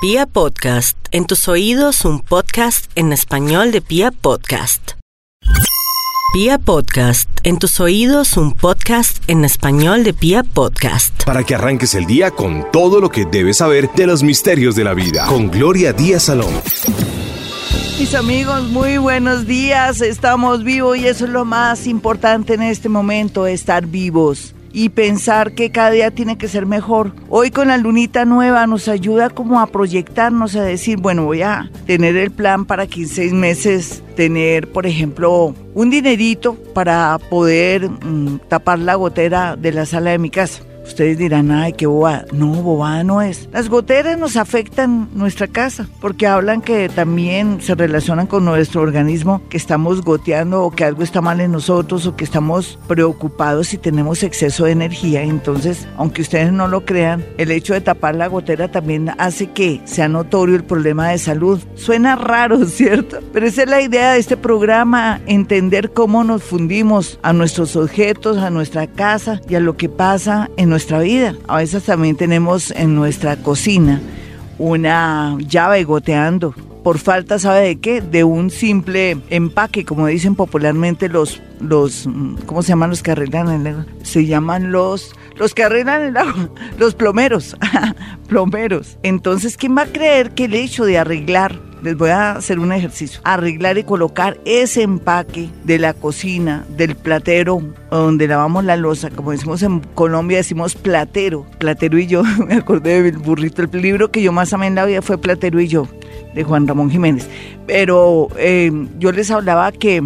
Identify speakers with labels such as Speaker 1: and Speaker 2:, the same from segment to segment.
Speaker 1: Pia Podcast, en tus oídos un podcast en español de Pia Podcast. Pia Podcast, en tus oídos un podcast en español de Pia Podcast.
Speaker 2: Para que arranques el día con todo lo que debes saber de los misterios de la vida. Con Gloria Díaz Salón.
Speaker 3: Mis amigos, muy buenos días. Estamos vivos y eso es lo más importante en este momento, estar vivos y pensar que cada día tiene que ser mejor. Hoy con la lunita nueva nos ayuda como a proyectarnos, a decir, bueno, voy a tener el plan para que en seis meses tener, por ejemplo, un dinerito para poder mm, tapar la gotera de la sala de mi casa. Ustedes dirán, ay, qué bobada. No, bobada no es. Las goteras nos afectan nuestra casa porque hablan que también se relacionan con nuestro organismo, que estamos goteando o que algo está mal en nosotros o que estamos preocupados y tenemos exceso de energía. Entonces, aunque ustedes no lo crean, el hecho de tapar la gotera también hace que sea notorio el problema de salud. Suena raro, ¿cierto? Pero esa es la idea de este programa, entender cómo nos fundimos a nuestros objetos, a nuestra casa y a lo que pasa en nuestra nuestra vida. A veces también tenemos en nuestra cocina una llave goteando. Por falta, ¿sabe de qué? De un simple empaque, como dicen popularmente los, los ¿cómo se llaman los que arreglan el agua? Se llaman los, los que arreglan el agua, los plomeros, plomeros. Entonces, ¿quién va a creer que el hecho de arreglar les voy a hacer un ejercicio. Arreglar y colocar ese empaque de la cocina, del platero, donde lavamos la losa. Como decimos en Colombia, decimos platero. Platero y yo. Me acordé del burrito. El libro que yo más amé en la vida fue Platero y yo, de Juan Ramón Jiménez. Pero eh, yo les hablaba que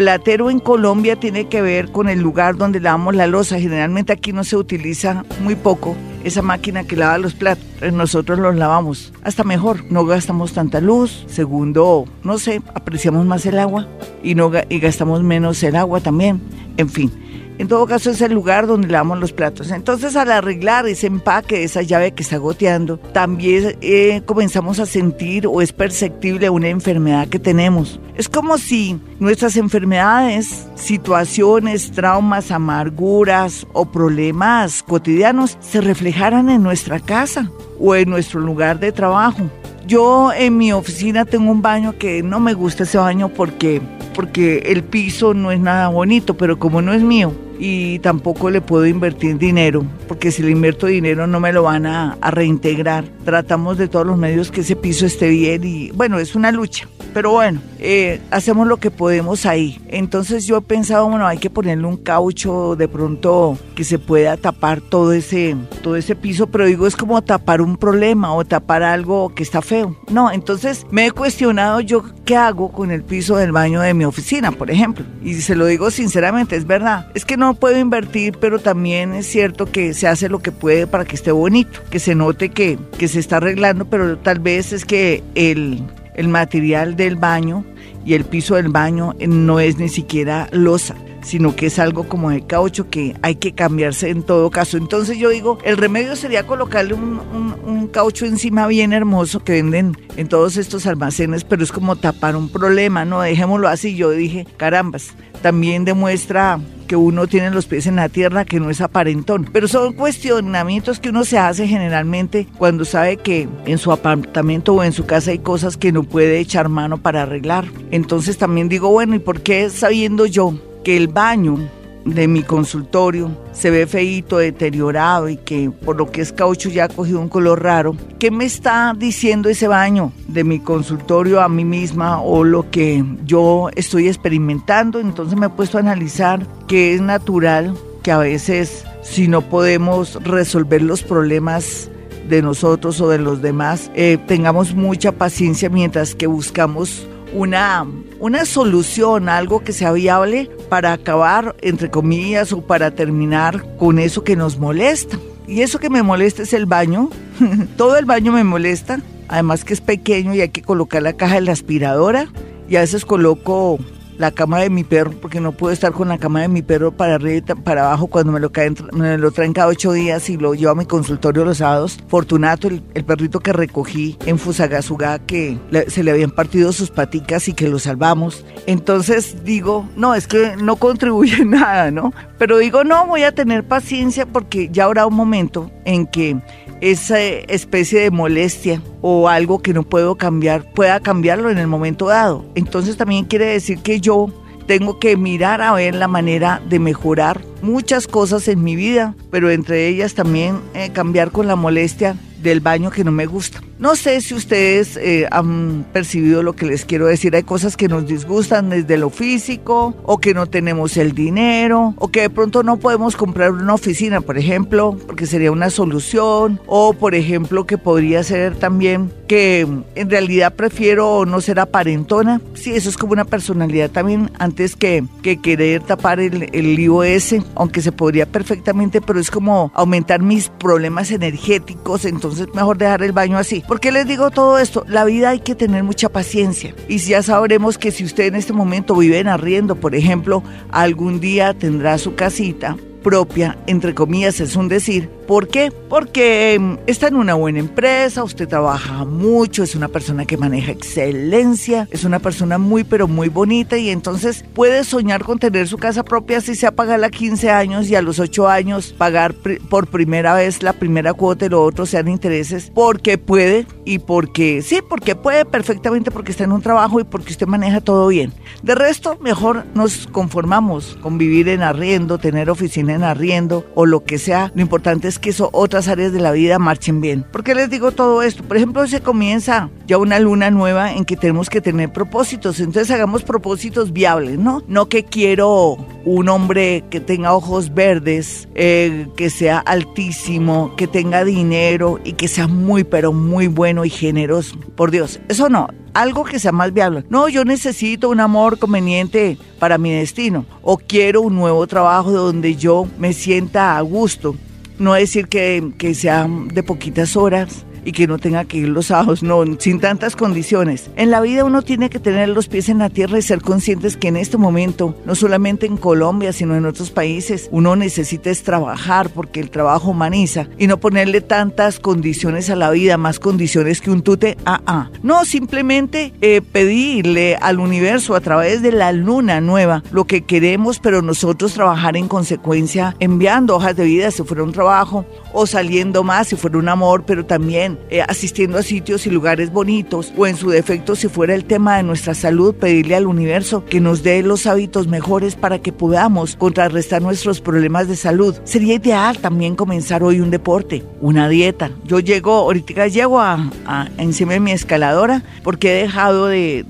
Speaker 3: platero en Colombia tiene que ver con el lugar donde lavamos la losa. Generalmente aquí no se utiliza muy poco esa máquina que lava los platos. Nosotros los lavamos hasta mejor, no gastamos tanta luz. Segundo, no sé, apreciamos más el agua y, no, y gastamos menos el agua también. En fin. En todo caso es el lugar donde lavamos los platos. Entonces al arreglar ese empaque, esa llave que está goteando, también eh, comenzamos a sentir o es perceptible una enfermedad que tenemos. Es como si nuestras enfermedades, situaciones, traumas, amarguras o problemas cotidianos se reflejaran en nuestra casa o en nuestro lugar de trabajo. Yo en mi oficina tengo un baño que no me gusta ese baño porque porque el piso no es nada bonito, pero como no es mío, y tampoco le puedo invertir dinero, porque si le invierto dinero no me lo van a, reintegrar. Tratamos de todos los medios que ese piso esté bien y bueno, es una lucha. Pero bueno, eh, hacemos lo que podemos ahí. Entonces yo he pensado, bueno, hay que ponerle un caucho de pronto que se pueda tapar todo ese, todo ese piso, pero digo, es como tapar un problema o tapar algo que está feo. No, entonces me he cuestionado yo qué hago con el piso del baño de mi oficina, por ejemplo. Y se lo digo sinceramente, es verdad. Es que no puedo invertir, pero también es cierto que se hace lo que puede para que esté bonito, que se note que, que se está arreglando, pero tal vez es que el, el material del baño y el piso del baño no es ni siquiera losa sino que es algo como de caucho que hay que cambiarse en todo caso. Entonces yo digo, el remedio sería colocarle un, un, caucho encima bien hermoso que venden en todos estos almacenes, pero es como tapar un problema, ¿no? Dejémoslo así. Yo dije, carambas, también demuestra que uno tiene los pies en la tierra, que no es aparentón. Pero son cuestionamientos que uno se hace generalmente cuando sabe que en su apartamento o en su casa hay cosas que no puede echar mano para arreglar. Entonces también digo, bueno, ¿y por qué sabiendo yo que el baño de mi consultorio se ve feito, deteriorado y que por lo que es caucho ya ha cogido un color raro. ¿Qué me está diciendo ese baño de mi consultorio a mí misma o lo que yo estoy experimentando? Entonces me he puesto a analizar que es natural que a veces si no podemos resolver los problemas de nosotros o de los demás, eh, tengamos mucha paciencia mientras que buscamos una, una solución, algo que sea viable para acabar, entre comillas, o para terminar con eso que nos molesta. Y eso que me molesta es el baño. Todo el baño me molesta. Además que es pequeño y hay que colocar la caja de la aspiradora. Y a veces coloco la cama de mi perro, porque no puedo estar con la cama de mi perro para arriba y para abajo cuando me lo, caen, me lo traen cada ocho días y lo llevo a mi consultorio los sábados. Fortunato, el, perrito que recogí en Fusagasugá, que se le habían partido sus paticas y que lo salvamos. Entonces digo, no, es que no contribuye nada, ¿no? Pero digo, no, voy a tener paciencia porque ya habrá un momento en que esa especie de molestia o algo que no puedo cambiar, pueda cambiarlo en el momento dado. Entonces también quiere decir que yo tengo que mirar a ver la manera de mejorar muchas cosas en mi vida, pero entre ellas también eh, cambiar con la molestia del baño que no me gusta. No sé si ustedes eh, han percibido lo que les quiero decir. Hay cosas que nos disgustan desde lo físico, o que no tenemos el dinero, o que de pronto no podemos comprar una oficina, por ejemplo, porque sería una solución, o por ejemplo que podría ser también que en realidad prefiero no ser aparentona. Sí, eso es como una personalidad también, antes que, que querer tapar el, el ese, aunque se podría perfectamente, pero es como aumentar mis problemas energéticos, entonces mejor dejar el baño así. ¿Por qué les digo todo esto? La vida hay que tener mucha paciencia. Y ya sabremos que si usted en este momento vive en arriendo, por ejemplo, algún día tendrá su casita propia, entre comillas, es un decir, ¿Por qué? Porque em, está en una buena empresa, usted trabaja mucho, es una persona que maneja excelencia, es una persona muy pero muy bonita y entonces puede soñar con tener su casa propia si se pagar a 15 años y a los 8 años pagar por primera vez la primera cuota y lo otro sean intereses porque puede y porque sí, porque puede perfectamente porque está en un trabajo y porque usted maneja todo bien. De resto, mejor nos conformamos con vivir en arriendo, tener oficina en arriendo o lo que sea. Lo importante es que eso, otras áreas de la vida marchen bien. ¿Por qué les digo todo esto? Por ejemplo, se comienza ya una luna nueva en que tenemos que tener propósitos. Entonces hagamos propósitos viables, ¿no? No que quiero un hombre que tenga ojos verdes, eh, que sea altísimo, que tenga dinero y que sea muy, pero muy bueno y generoso. Por Dios, eso no. Algo que sea más viable. No, yo necesito un amor conveniente para mi destino. O quiero un nuevo trabajo donde yo me sienta a gusto no decir que, que sea de poquitas horas, y que no tenga que ir los sábados, no, sin tantas condiciones. En la vida uno tiene que tener los pies en la tierra y ser conscientes que en este momento, no solamente en Colombia, sino en otros países, uno necesita es trabajar porque el trabajo humaniza y no ponerle tantas condiciones a la vida, más condiciones que un tute, ah, ah. No, simplemente eh, pedirle al universo a través de la luna nueva lo que queremos, pero nosotros trabajar en consecuencia, enviando hojas de vida si fuera un trabajo o saliendo más si fuera un amor, pero también eh, asistiendo a sitios y lugares bonitos, o en su defecto, si fuera el tema de nuestra salud, pedirle al universo que nos dé los hábitos mejores para que podamos contrarrestar nuestros problemas de salud. Sería ideal también comenzar hoy un deporte, una dieta. Yo llego, ahorita llego a, encima de mi escaladora porque he dejado de,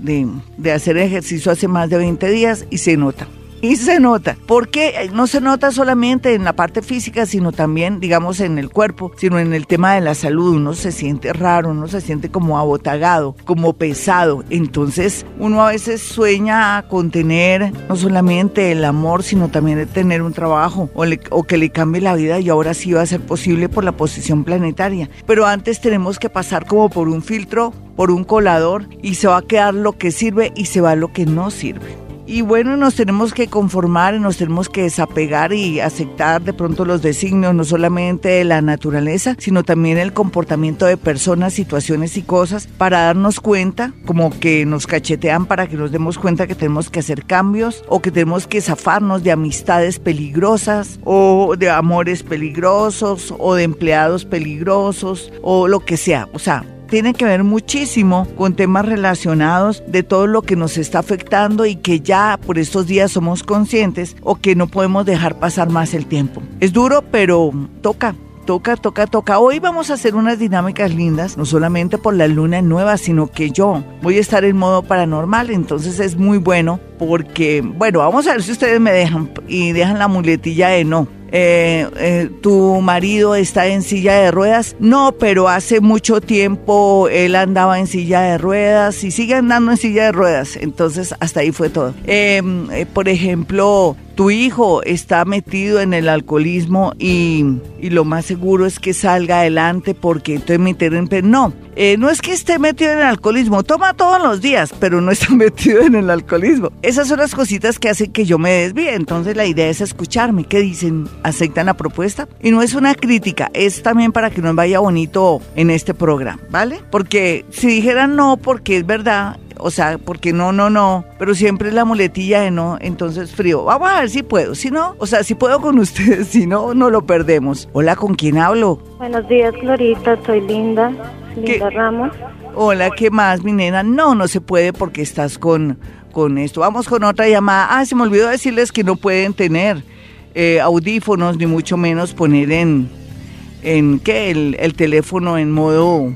Speaker 3: de hacer ejercicio hace más de 20 días y se nota. Y se nota, porque no se nota solamente en la parte física, sino también, digamos, en el cuerpo, sino en el tema de la salud. Uno se siente raro, uno se siente como abotagado, como pesado. Entonces, uno a veces sueña con tener no solamente el amor, sino también tener un trabajo o, o que le cambie la vida y ahora sí va a ser posible por la posición planetaria. Pero antes tenemos que pasar como por un filtro, por un colador y se va a quedar lo que sirve y se va lo que no sirve. Y bueno, nos tenemos que conformar, nos tenemos que desapegar y aceptar de pronto los designios, no solamente de la naturaleza, sino también el comportamiento de personas, situaciones y cosas, para darnos cuenta, como que nos cachetean para que nos demos cuenta que tenemos que hacer cambios o que tenemos que zafarnos de amistades peligrosas o de amores peligrosos o de empleados peligrosos o lo que sea. O sea, tiene que ver muchísimo con temas relacionados de todo lo que nos está afectando y que ya por estos días somos conscientes o que no podemos dejar pasar más el tiempo. Es duro, pero toca toca, toca, toca. Hoy vamos a hacer unas dinámicas lindas, no solamente por la luna nueva, sino que yo voy a estar en modo paranormal, entonces es muy bueno porque, bueno, vamos a ver si ustedes me dejan y dejan la muletilla de no. Eh, eh, tu marido está en silla de ruedas. No, pero hace mucho tiempo él andaba en silla de ruedas y sigue andando en silla de ruedas. Entonces, hasta ahí fue todo. Em, eh, por ejemplo, tu hijo está metido en el alcoholismo y, lo más seguro es que salga adelante porque entonces me interrumpen. No, eh, no es que esté metido en el alcoholismo, toma todos los días, pero no está metido en el alcoholismo. Esas son las cositas que hacen que yo me desvíe. Entonces la idea es escucharme. ¿Qué dicen? ¿Aceptan la propuesta? Y no es una crítica, es también para que nos vaya bonito en este programa, ¿vale? Porque si dijeran no, porque es verdad, o sea, porque no, no, no, pero siempre es la muletilla de no, entonces frío. Vamos a ver si puedo, si no, o sea, si puedo con ustedes, si no, no lo perdemos. Hola, ¿con quién hablo?
Speaker 4: Buenos días, Glorita, soy Linda, Linda Ramos.
Speaker 3: Hola, ¿qué más, mi nena? No, no se puede porque estás con, con esto. Vamos con otra llamada. Ah, se me olvidó decirles que no pueden tener eh, audífonos, ni mucho menos poner en, en ¿qué? El, el teléfono en modo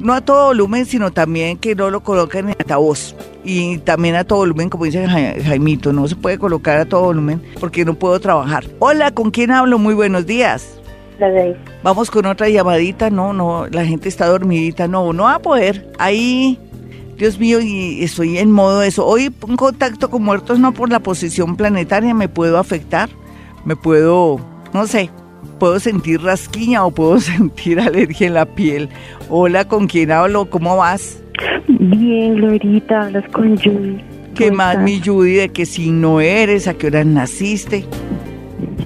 Speaker 3: no a todo volumen, sino también que no lo coloquen en altavoz. Y también a todo volumen, como dice Jaimito, no se puede colocar a todo volumen porque no puedo trabajar. Hola, ¿con quién hablo? Muy buenos días. Vamos con otra llamadita, no, no, la gente está dormidita, no, no va a poder. Ahí, Dios mío, y estoy en modo de eso. Hoy en contacto con muertos no por la posición planetaria me puedo afectar, me puedo, no sé, puedo sentir rasquiña o puedo sentir alergia en la piel. Hola, ¿con quién hablo? ¿Cómo vas?
Speaker 4: Bien, Glorita, hablas con Judy.
Speaker 3: ¿Qué más, mi Judy, de qué signo eres? ¿A qué hora naciste?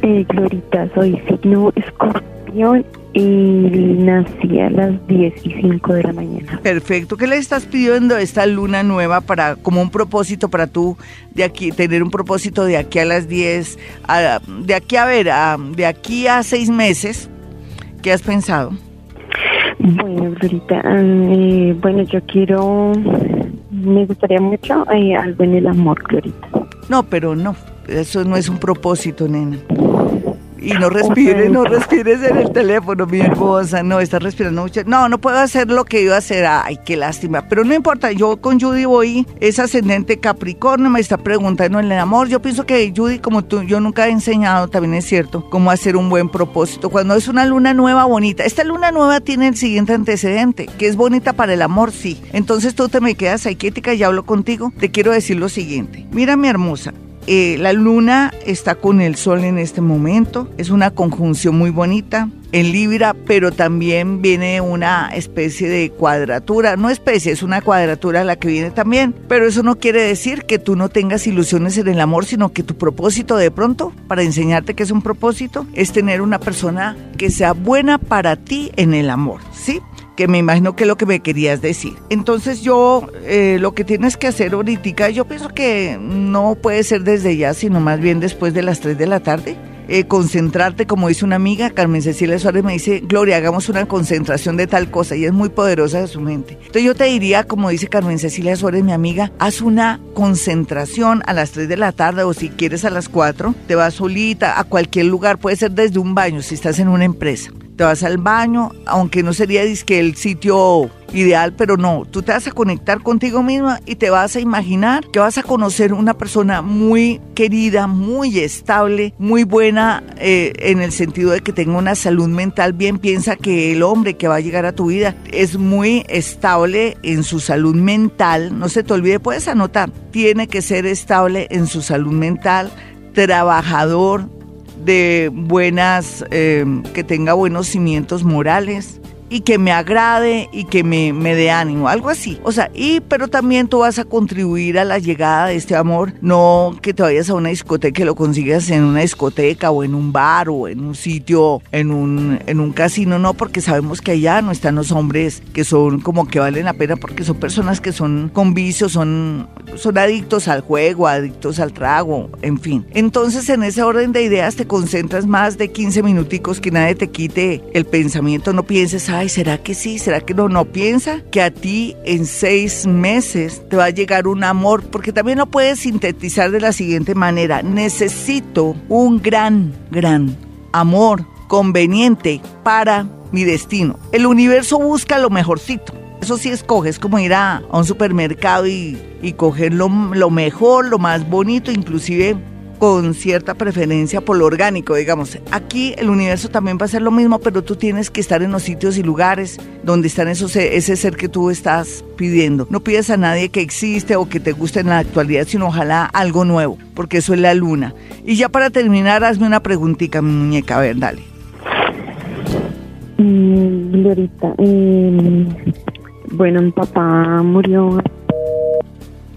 Speaker 4: Eh, Glorita, soy signo escorpión y nací a las 10 y 5 de la mañana.
Speaker 3: Perfecto. ¿Qué le estás pidiendo a esta luna nueva para como un propósito para tú de aquí tener un propósito de aquí a las 10 de aquí a ver, de aquí a seis meses? ¿Qué has pensado?
Speaker 4: Bueno, Glorita, eh, bueno, yo quiero, me gustaría mucho eh, algo en el amor, Glorita.
Speaker 3: No, pero no, eso no es un propósito, nena. Y no respires, no respires en el teléfono, mi hermosa. No, estás respirando mucho. No, no puedo hacer lo que iba a hacer. Ay, qué lástima. Pero no importa, yo con Judy voy, es ascendente Capricornio, me está preguntando en el amor. Yo pienso que Judy, como tú, yo nunca he enseñado, también es cierto, cómo hacer un buen propósito. Cuando es una luna nueva bonita. Esta luna nueva tiene el siguiente antecedente, que es bonita para el amor, sí. Entonces tú te me quedas ahí quieta y hablo contigo. Te quiero decir lo siguiente. Mira, mi hermosa, eh, la luna está con el sol en este momento, es una conjunción muy bonita en Libra, pero también viene una especie de cuadratura, no especie, es una cuadratura la que viene también, pero eso no quiere decir que tú no tengas ilusiones en el amor, sino que tu propósito de pronto, para enseñarte que es un propósito, es tener una persona que sea buena para ti en el amor, ¿sí? Que me imagino que es lo que me querías decir. Entonces yo, eh, lo que tienes que hacer ahorita, yo pienso que no puede ser desde ya, sino más bien después de las 3 de la tarde. Eh, concentrarte, como dice una amiga, Carmen Cecilia Suárez me dice, Gloria, hagamos una concentración de tal cosa, y es muy poderosa de su mente. Entonces yo te diría, como dice Carmen Cecilia Suárez, mi amiga, haz una concentración a las 3 de la tarde, o si quieres a las 4, te vas solita a cualquier lugar, puede ser desde un baño, si estás en una empresa te vas al baño, aunque no sería disque el sitio ideal, pero no, tú te vas a conectar contigo misma y te vas a imaginar que vas a conocer una persona muy querida, muy estable, muy buena eh, en el sentido de que tenga una salud mental bien. Piensa que el hombre que va a llegar a tu vida es muy estable en su salud mental. No se te olvide, puedes anotar, tiene que ser estable en su salud mental, trabajador, de buenas, eh, que tenga buenos cimientos morales, y que me agrade y que me, me dé ánimo, algo así. O sea, y pero también tú vas a contribuir a la llegada de este amor, no que te vayas a una discoteca, que lo consigas en una discoteca o en un bar o en un sitio, en un, en un casino, no, porque sabemos que allá no están los hombres que son como que valen la pena porque son personas que son con vicios, son, son adictos al juego, adictos al trago, en fin. Entonces en ese orden de ideas te concentras más de 15 minuticos que nadie te quite el pensamiento, no pienses, ay, ¿será que sí? ¿Será que no? No piensa que a ti en seis meses te va a llegar un amor, porque también lo puedes sintetizar de la siguiente manera. Necesito un gran, gran amor conveniente para mi destino. El universo busca lo mejorcito. Eso sí escoge, es como ir a, un supermercado y, coger lo mejor, lo más bonito, inclusive con cierta preferencia por lo orgánico, digamos. Aquí el universo también va a ser lo mismo, pero tú tienes que estar en los sitios y lugares donde están esos, ese ser que tú estás pidiendo. No pides a nadie que existe o que te guste en la actualidad, sino ojalá algo nuevo, porque eso es la luna. Y ya para terminar, hazme una preguntita, mi muñeca, a ver, dale.
Speaker 4: Mm, em, bueno, mi papá murió.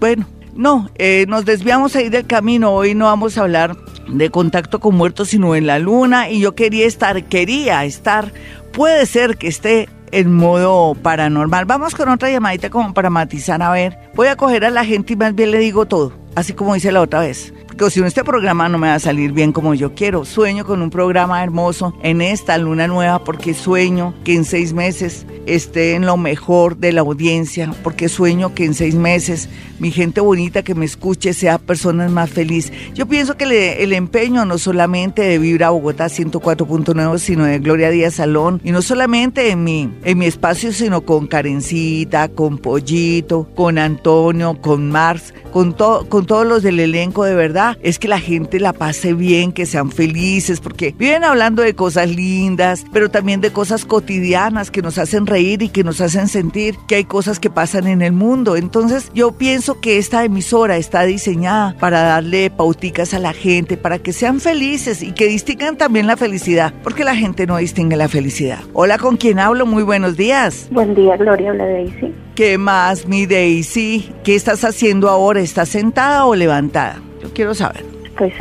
Speaker 3: Bueno, no, eh, nos desviamos ahí del camino. Hoy no vamos a hablar de contacto con muertos, sino en la luna. Y yo quería estar, quería estar. Puede ser que esté en modo paranormal. Vamos con otra llamadita como para matizar. A ver, voy a coger a la gente y más bien le digo todo, así como hice la otra vez porque si este programa no me va a salir bien como yo quiero. Sueño con un programa hermoso en esta luna nueva porque sueño que en seis meses esté en lo mejor de la audiencia, porque sueño que en seis meses mi gente bonita que me escuche sea personas más feliz. Yo pienso que el empeño no solamente de Vibra Bogotá 104.9, sino de Gloria Díaz Salón, y no solamente en mi, en mi espacio, sino con Karencita, con Pollito, con Antonio, con Marx, con, con todos los del elenco de verdad es que la gente la pase bien, que sean felices, porque viven hablando de cosas lindas, pero también de cosas cotidianas que nos hacen reír y que nos hacen sentir que hay cosas que pasan en el mundo. Entonces yo pienso que esta emisora está diseñada para darle pauticas a la gente, para que sean felices y que distingan también la felicidad, porque la gente no distingue la felicidad. Hola, ¿con quién hablo? Muy buenos días.
Speaker 4: Buen día, Gloria, habla Daisy.
Speaker 3: ¿Qué más, mi Daisy? ¿Qué estás haciendo ahora? ¿Estás sentada o levantada? Quiero saber.
Speaker 4: Estoy,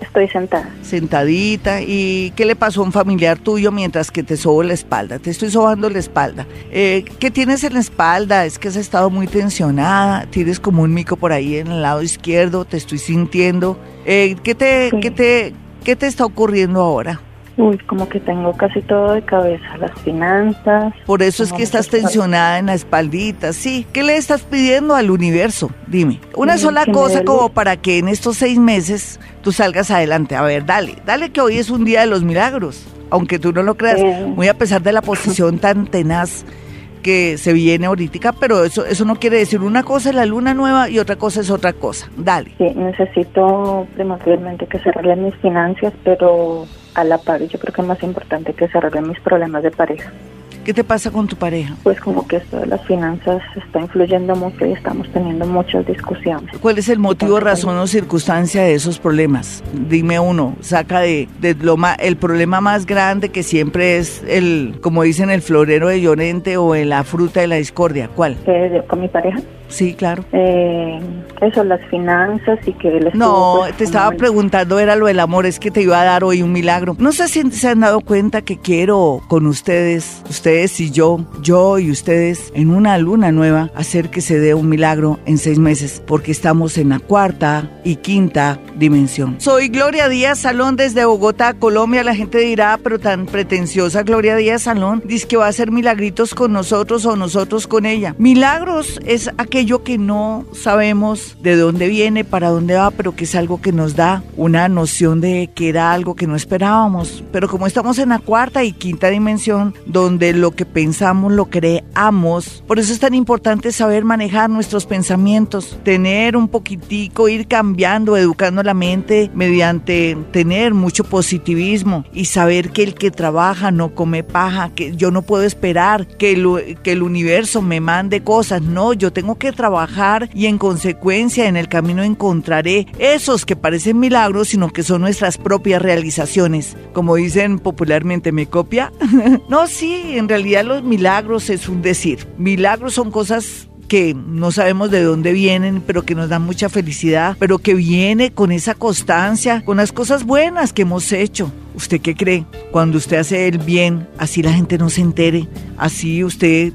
Speaker 4: estoy sentada.
Speaker 3: Sentadita. ¿Y qué le pasó a un familiar tuyo mientras que te sobo la espalda? Te estoy sobando la espalda. Eh, ¿Qué tienes en la espalda? Es que has estado muy tensionada. Tienes como un mico por ahí en el lado izquierdo. Te estoy sintiendo. Eh, ¿qué, te, ¿qué, te, ¿Qué te está ocurriendo ahora?
Speaker 4: Uy, como que tengo casi todo de cabeza, las finanzas.
Speaker 3: Por eso es que estás tensionada en la espaldita, sí. ¿Qué le estás pidiendo al universo? Dime. Una sola cosa como para que en estos seis meses tú salgas adelante. A ver, dale, dale que hoy es un día de los milagros. Aunque tú no lo creas, muy a pesar de la posición tan tenaz que se viene ahorita, pero eso, eso no quiere decir una cosa es la luna nueva y otra cosa es otra cosa. Dale.
Speaker 4: Sí, necesito primordialmente que se arreglen mis finanzas, pero a la par. Yo creo que es más importante que se arreglen mis problemas de pareja.
Speaker 3: ¿Qué te pasa con tu pareja?
Speaker 4: Pues como que esto de las finanzas está influyendo mucho y estamos teniendo muchas discusiones.
Speaker 3: ¿Cuál es el motivo, razón o circunstancia de esos problemas? Dime uno, saca de, de lo el problema más grande que siempre es el, como dicen, el florero de Llorente o en la fruta de la discordia. ¿Cuál?
Speaker 4: ¿Con mi pareja?
Speaker 3: Sí, claro.
Speaker 4: Eh, eso, las finanzas y que él
Speaker 3: No, pues, te estaba preguntando, era lo del amor, es que te iba a dar hoy un milagro. No sé si se han dado cuenta que quiero con ustedes, ustedes y yo, yo y ustedes, en una luna nueva, hacer que se dé un milagro en seis meses, porque estamos en la cuarta y quinta dimensión. Soy Gloria Díaz Salón desde Bogotá, Colombia. La gente dirá, pero tan pretenciosa Gloria Díaz Salón, dice que va a hacer milagritos con nosotros o nosotros con ella. Milagros es aquel aquello que no sabemos de dónde viene, para dónde va, pero que es algo que nos da una noción de que era algo que no esperábamos. Pero como estamos en la cuarta y quinta dimensión, donde lo que pensamos lo creamos, por eso es tan importante saber manejar nuestros pensamientos, tener un poquitico, ir cambiando, educando la mente mediante tener mucho positivismo y saber que el que trabaja no come paja, que yo no puedo esperar que que el universo me mande cosas, no, yo tengo que trabajar y en consecuencia en el camino encontraré esos que parecen milagros, sino que son nuestras propias realizaciones. Como dicen popularmente, ¿me copia? no, sí, en realidad los milagros es un decir. Milagros son cosas que no sabemos de dónde vienen, pero que nos dan mucha felicidad, pero que viene con esa constancia, con las cosas buenas que hemos hecho. ¿Usted qué cree? Cuando usted hace el bien, así la gente no se entere, así usted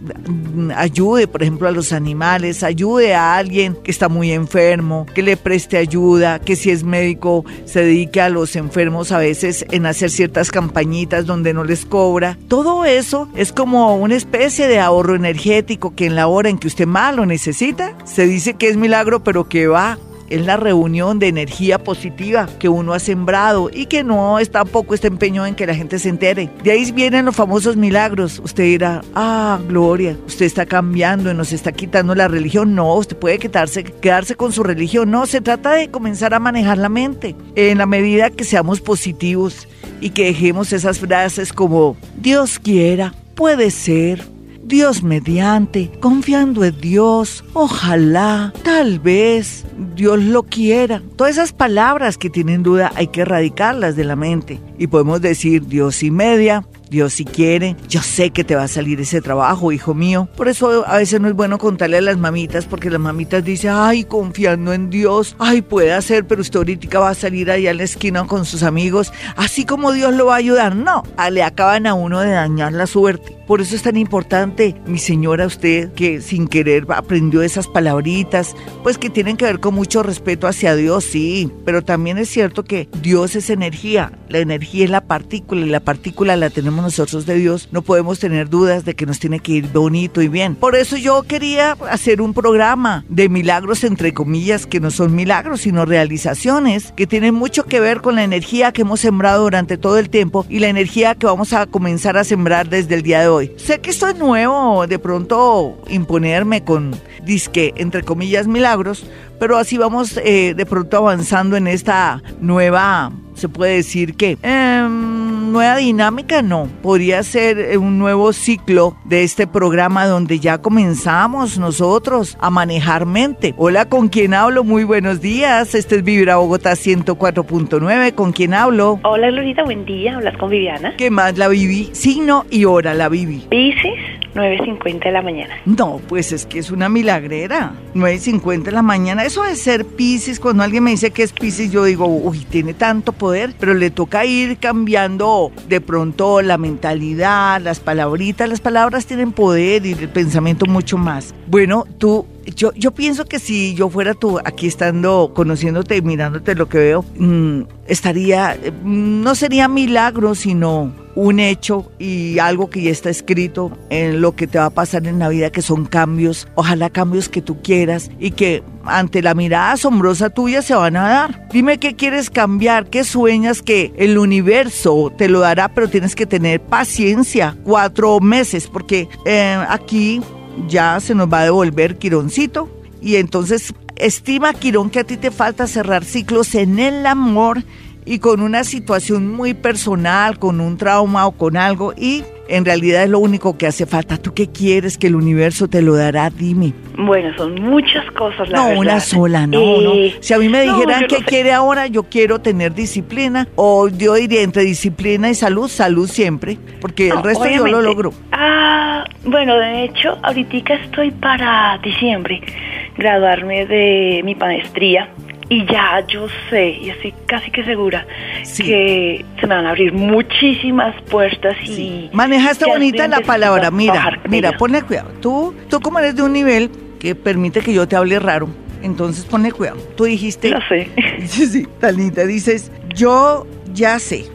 Speaker 3: ayude, por ejemplo, a los animales, ayude a alguien que está muy enfermo, que le preste ayuda, que si es médico se dedique a los enfermos a veces en hacer ciertas campañitas donde no les cobra. Todo eso es como una especie de ahorro energético que en la hora en que usted más lo necesita, se dice que es milagro, pero que va es la reunión de energía positiva que uno ha sembrado y que no es tampoco este empeño en que la gente se entere. De ahí vienen los famosos milagros. Usted dirá, ah, Gloria, usted está cambiando y nos está quitando la religión. No, usted puede quedarse, quedarse con su religión. No, se trata de comenzar a manejar la mente en la medida que seamos positivos y que dejemos esas frases como Dios quiera, puede ser, Dios mediante, confiando en Dios, ojalá, tal vez, Dios lo quiera. Todas esas palabras que tienen duda hay que erradicarlas de la mente. Y podemos decir Dios y media, Dios si quiere, yo sé que te va a salir ese trabajo, hijo mío. Por eso a veces no es bueno contarle a las mamitas, porque las mamitas dicen, ay, confiando en Dios, ay, puede hacer, pero usted ahorita va a salir allá en la esquina con sus amigos, así como Dios lo va a ayudar. No, le acaban a uno de dañar la suerte. Por eso es tan importante, mi señora, usted que sin querer aprendió esas palabritas, pues que tienen que ver con mucho respeto hacia Dios, sí, pero también es cierto que Dios es energía, la energía es la partícula y la partícula la tenemos nosotros de Dios, no podemos tener dudas de que nos tiene que ir bonito y bien. Por eso yo quería hacer un programa de milagros, entre comillas, que no son milagros, sino realizaciones, que tienen mucho que ver con la energía que hemos sembrado durante todo el tiempo y la energía que vamos a comenzar a sembrar desde el día de hoy Sé que esto es nuevo, de pronto imponerme con disque, entre comillas, milagros, pero así vamos eh, de pronto avanzando en esta nueva, se puede decir que, em, nueva dinámica, no, podría ser eh, un nuevo ciclo de este programa donde ya comenzamos nosotros a manejar mente. Hola, ¿con quién hablo? Muy buenos días, este es Vibra Bogotá 104.9, ¿con quién hablo?
Speaker 5: Hola, Glorita, buen día, hablas con Viviana.
Speaker 3: ¿Qué más la viví? Signo y hora la viví.
Speaker 5: Pisces, 9.50 de la mañana.
Speaker 3: No, pues es que es una milagrera. 9.50 de la mañana. Eso de ser Pisces, cuando alguien me dice que es Pisces, yo digo, uy, tiene tanto poder, pero le toca ir cambiando de pronto la mentalidad, las palabritas. Las palabras tienen poder y el pensamiento mucho más. Bueno, tú yo, pienso que si yo fuera tú aquí estando, conociéndote y mirándote lo que veo, mm, estaría, mm, no sería milagro, sino un hecho y algo que ya está escrito en lo que te va a pasar en la vida, que son cambios, ojalá cambios que tú quieras y que ante la mirada asombrosa tuya se van a dar. Dime qué quieres cambiar, qué sueñas que el universo te lo dará, pero tienes que tener paciencia, cuatro meses, porque eh, aquí ya se nos va a devolver Quironcito. Y entonces estima Quirón que a ti te falta cerrar ciclos en el amor y con una situación muy personal, con un trauma o con algo y en realidad es lo único que hace falta. ¿Tú qué quieres que el universo te lo dará? Dime.
Speaker 5: Bueno, son muchas cosas, la
Speaker 3: No, una sola, no, no. Eh, si a mí me dijeran qué quiere ahora, yo quiero tener disciplina o yo diría entre disciplina y salud, salud siempre, porque el resto yo lo logro.
Speaker 5: Ah, bueno, de hecho, ahorita estoy para diciembre graduarme de mi maestría y ya yo sé, y estoy casi que segura, que se me van a abrir muchísimas puertas y...
Speaker 3: Manejaste bonita la palabra, mira, mira, ponle cuidado. Tú, tú como eres de un nivel que permite que yo te hable raro, entonces ponle cuidado. Tú dijiste...
Speaker 5: Lo sé.
Speaker 3: Sí, sí, tan linda. Dices, yo ya sé.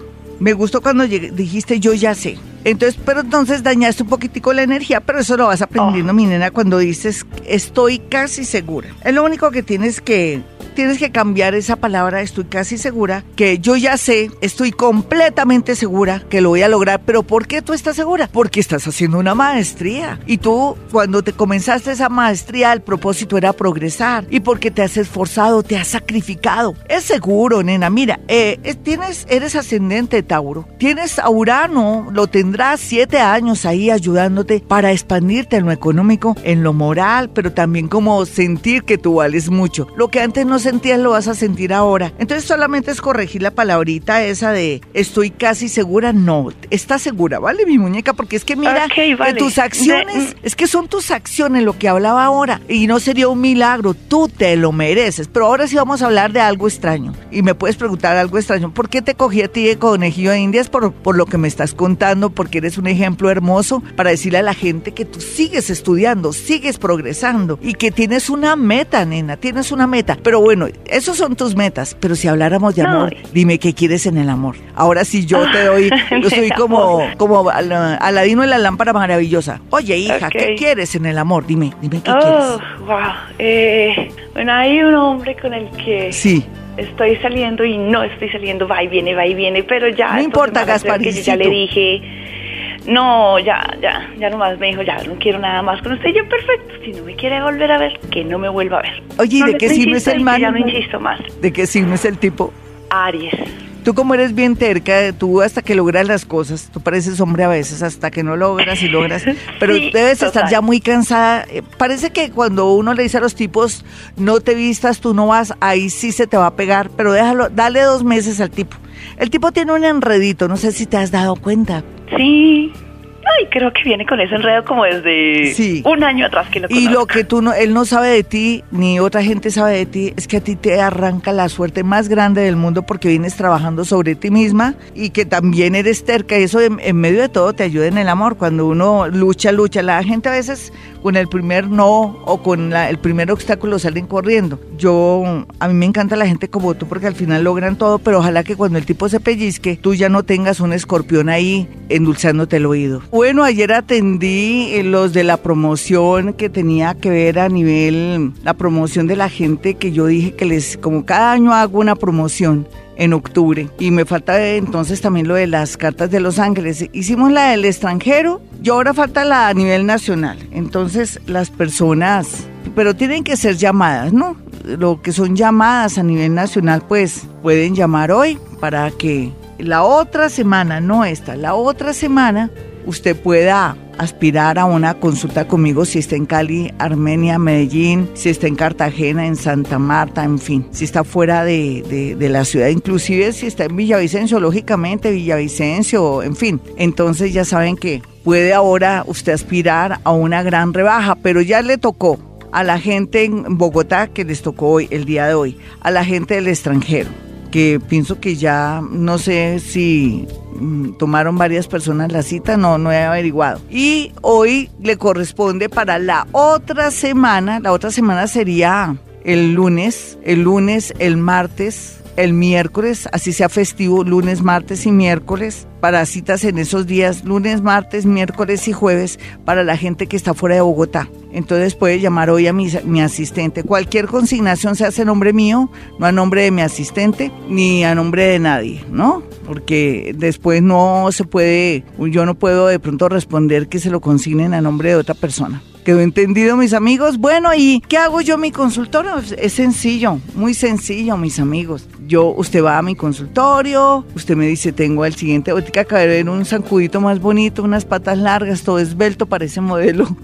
Speaker 3: Me gustó cuando dijiste yo ya sé. Entonces, pero entonces dañaste un poquitico la energía, pero eso lo vas aprendiendo, oh. mi nena, cuando dices estoy casi segura. Es lo único que tienes que tienes que cambiar esa palabra, estoy casi segura, que yo ya sé, estoy completamente segura que lo voy a lograr, pero ¿por qué tú estás segura? Porque estás haciendo una maestría. Y tú, cuando te comenzaste esa maestría, el propósito era progresar. Y porque te has esforzado, te has sacrificado. Es seguro, nena. Mira, eh, tienes, eres ascendente, Tauro. Tienes a Urano, lo tendrás siete años ahí ayudándote para expandirte en lo económico, en lo moral, pero también como sentir que tú vales mucho. Lo que antes no sentías lo vas a sentir ahora. Entonces solamente es corregir la palabrita esa de estoy casi segura. No, estás segura, ¿vale, mi muñeca? Porque es que mira, tus acciones, es que son tus acciones lo que hablaba ahora. Y no sería un milagro, tú te lo mereces. Pero ahora sí vamos a hablar de algo extraño. Y me puedes preguntar algo extraño. ¿Por qué te cogí a ti de conejillo de indias? Por, por lo que me estás contando, porque eres un ejemplo hermoso para decirle a la gente que tú sigues estudiando, sigues progresando y que tienes una meta, nena, tienes una meta. Pero bueno, esos son tus metas, pero si habláramos de amor, dime qué quieres en el amor. Ahora sí yo te doy, yo soy como, como Aladino en la lámpara maravillosa. Oye, hija, ¿qué quieres en el amor? Dime, dime qué
Speaker 5: oh, Wow. Eh, bueno, hay un hombre con el que
Speaker 3: sí.
Speaker 5: estoy saliendo y no estoy saliendo, va y viene, va y viene, pero ya.
Speaker 3: No importa, Gasparito.
Speaker 5: Ya le dije no, ya, ya, ya nomás me dijo, ya no quiero nada más con usted. Yo, perfecto, si no me quiere volver a ver, que no me vuelva a ver.
Speaker 3: Oye, ¿de qué signo es el man?
Speaker 5: Ya no insisto más.
Speaker 3: ¿De qué signo es el tipo?
Speaker 5: Aries.
Speaker 3: Tú como eres bien terca, tú hasta que logras las cosas, tú pareces hombre a veces hasta que no logras y logras, pero debes estar ya muy cansada. Eh, parece que cuando uno le dice a los tipos, no te vistas, tú no vas, ahí sí se te va a pegar, pero déjalo, dale dos meses al tipo. El tipo tiene un enredito, no sé si te has dado cuenta.
Speaker 5: Sí. Ay, creo que viene con ese enredo como desde
Speaker 3: Sí.
Speaker 5: un año atrás que lo
Speaker 3: Y
Speaker 5: conozco.
Speaker 3: lo que tú no, él no sabe de ti, ni otra gente sabe de ti, es que a ti te arranca la suerte más grande del mundo porque vienes trabajando sobre ti misma y que también eres terca. Y eso en, en medio de todo te ayuda en el amor. Cuando uno lucha, lucha. La gente a veces con el primer no o con el primer obstáculo salen corriendo. Yo, a mí me encanta la gente como tú porque al final logran todo, pero ojalá que cuando el tipo se pellizque, tú ya no tengas un escorpión ahí endulzándote el oído. Bueno, ayer atendí eh, los de la promoción que tenía que ver a nivel, la promoción de la gente que yo dije que les, como cada año hago una promoción en octubre y me falta eh, entonces también lo de las cartas de Los Ángeles. Hicimos la del extranjero y ahora falta la a nivel nacional. Entonces las personas, pero tienen que ser llamadas, ¿no? Lo que son llamadas a nivel nacional, pues pueden llamar hoy para que la otra semana, no esta, la otra semana, usted pueda aspirar a una consulta conmigo si está en Cali, Armenia, Medellín, si está en Cartagena, en Santa Marta, en fin, si está fuera de, de- de la ciudad, inclusive si está en Villavicencio, lógicamente Villavicencio, en fin. Entonces ya saben que puede ahora usted aspirar a una gran rebaja, pero ya le tocó a la gente en Bogotá que les tocó hoy, el día de hoy, a la gente del extranjero que pienso que ya no sé si mm, tomaron varias personas la cita, no, no he averiguado. Y hoy le corresponde para la otra semana, la otra semana sería el lunes, el lunes, el martes, el miércoles, así sea festivo, lunes, martes y miércoles, para citas en esos días, lunes, martes, miércoles y jueves, para la gente que está fuera de Bogotá. Entonces puede llamar hoy a mi, asistente. Cualquier consignación se hace a nombre mío, no a nombre de mi asistente, ni a nombre de nadie, ¿no? Porque después no se puede, yo no puedo de pronto responder que se lo consignen a nombre de otra persona. ¿Quedó entendido, mis amigos? Bueno, ¿y qué hago yo en mi consultorio? Es- sencillo, muy sencillo, mis amigos. Yo, usted va a mi consultorio, usted me dice, tengo el siguiente, ahorita de ver un zancudito más bonito, unas patas largas, todo esbelto, parece modelo.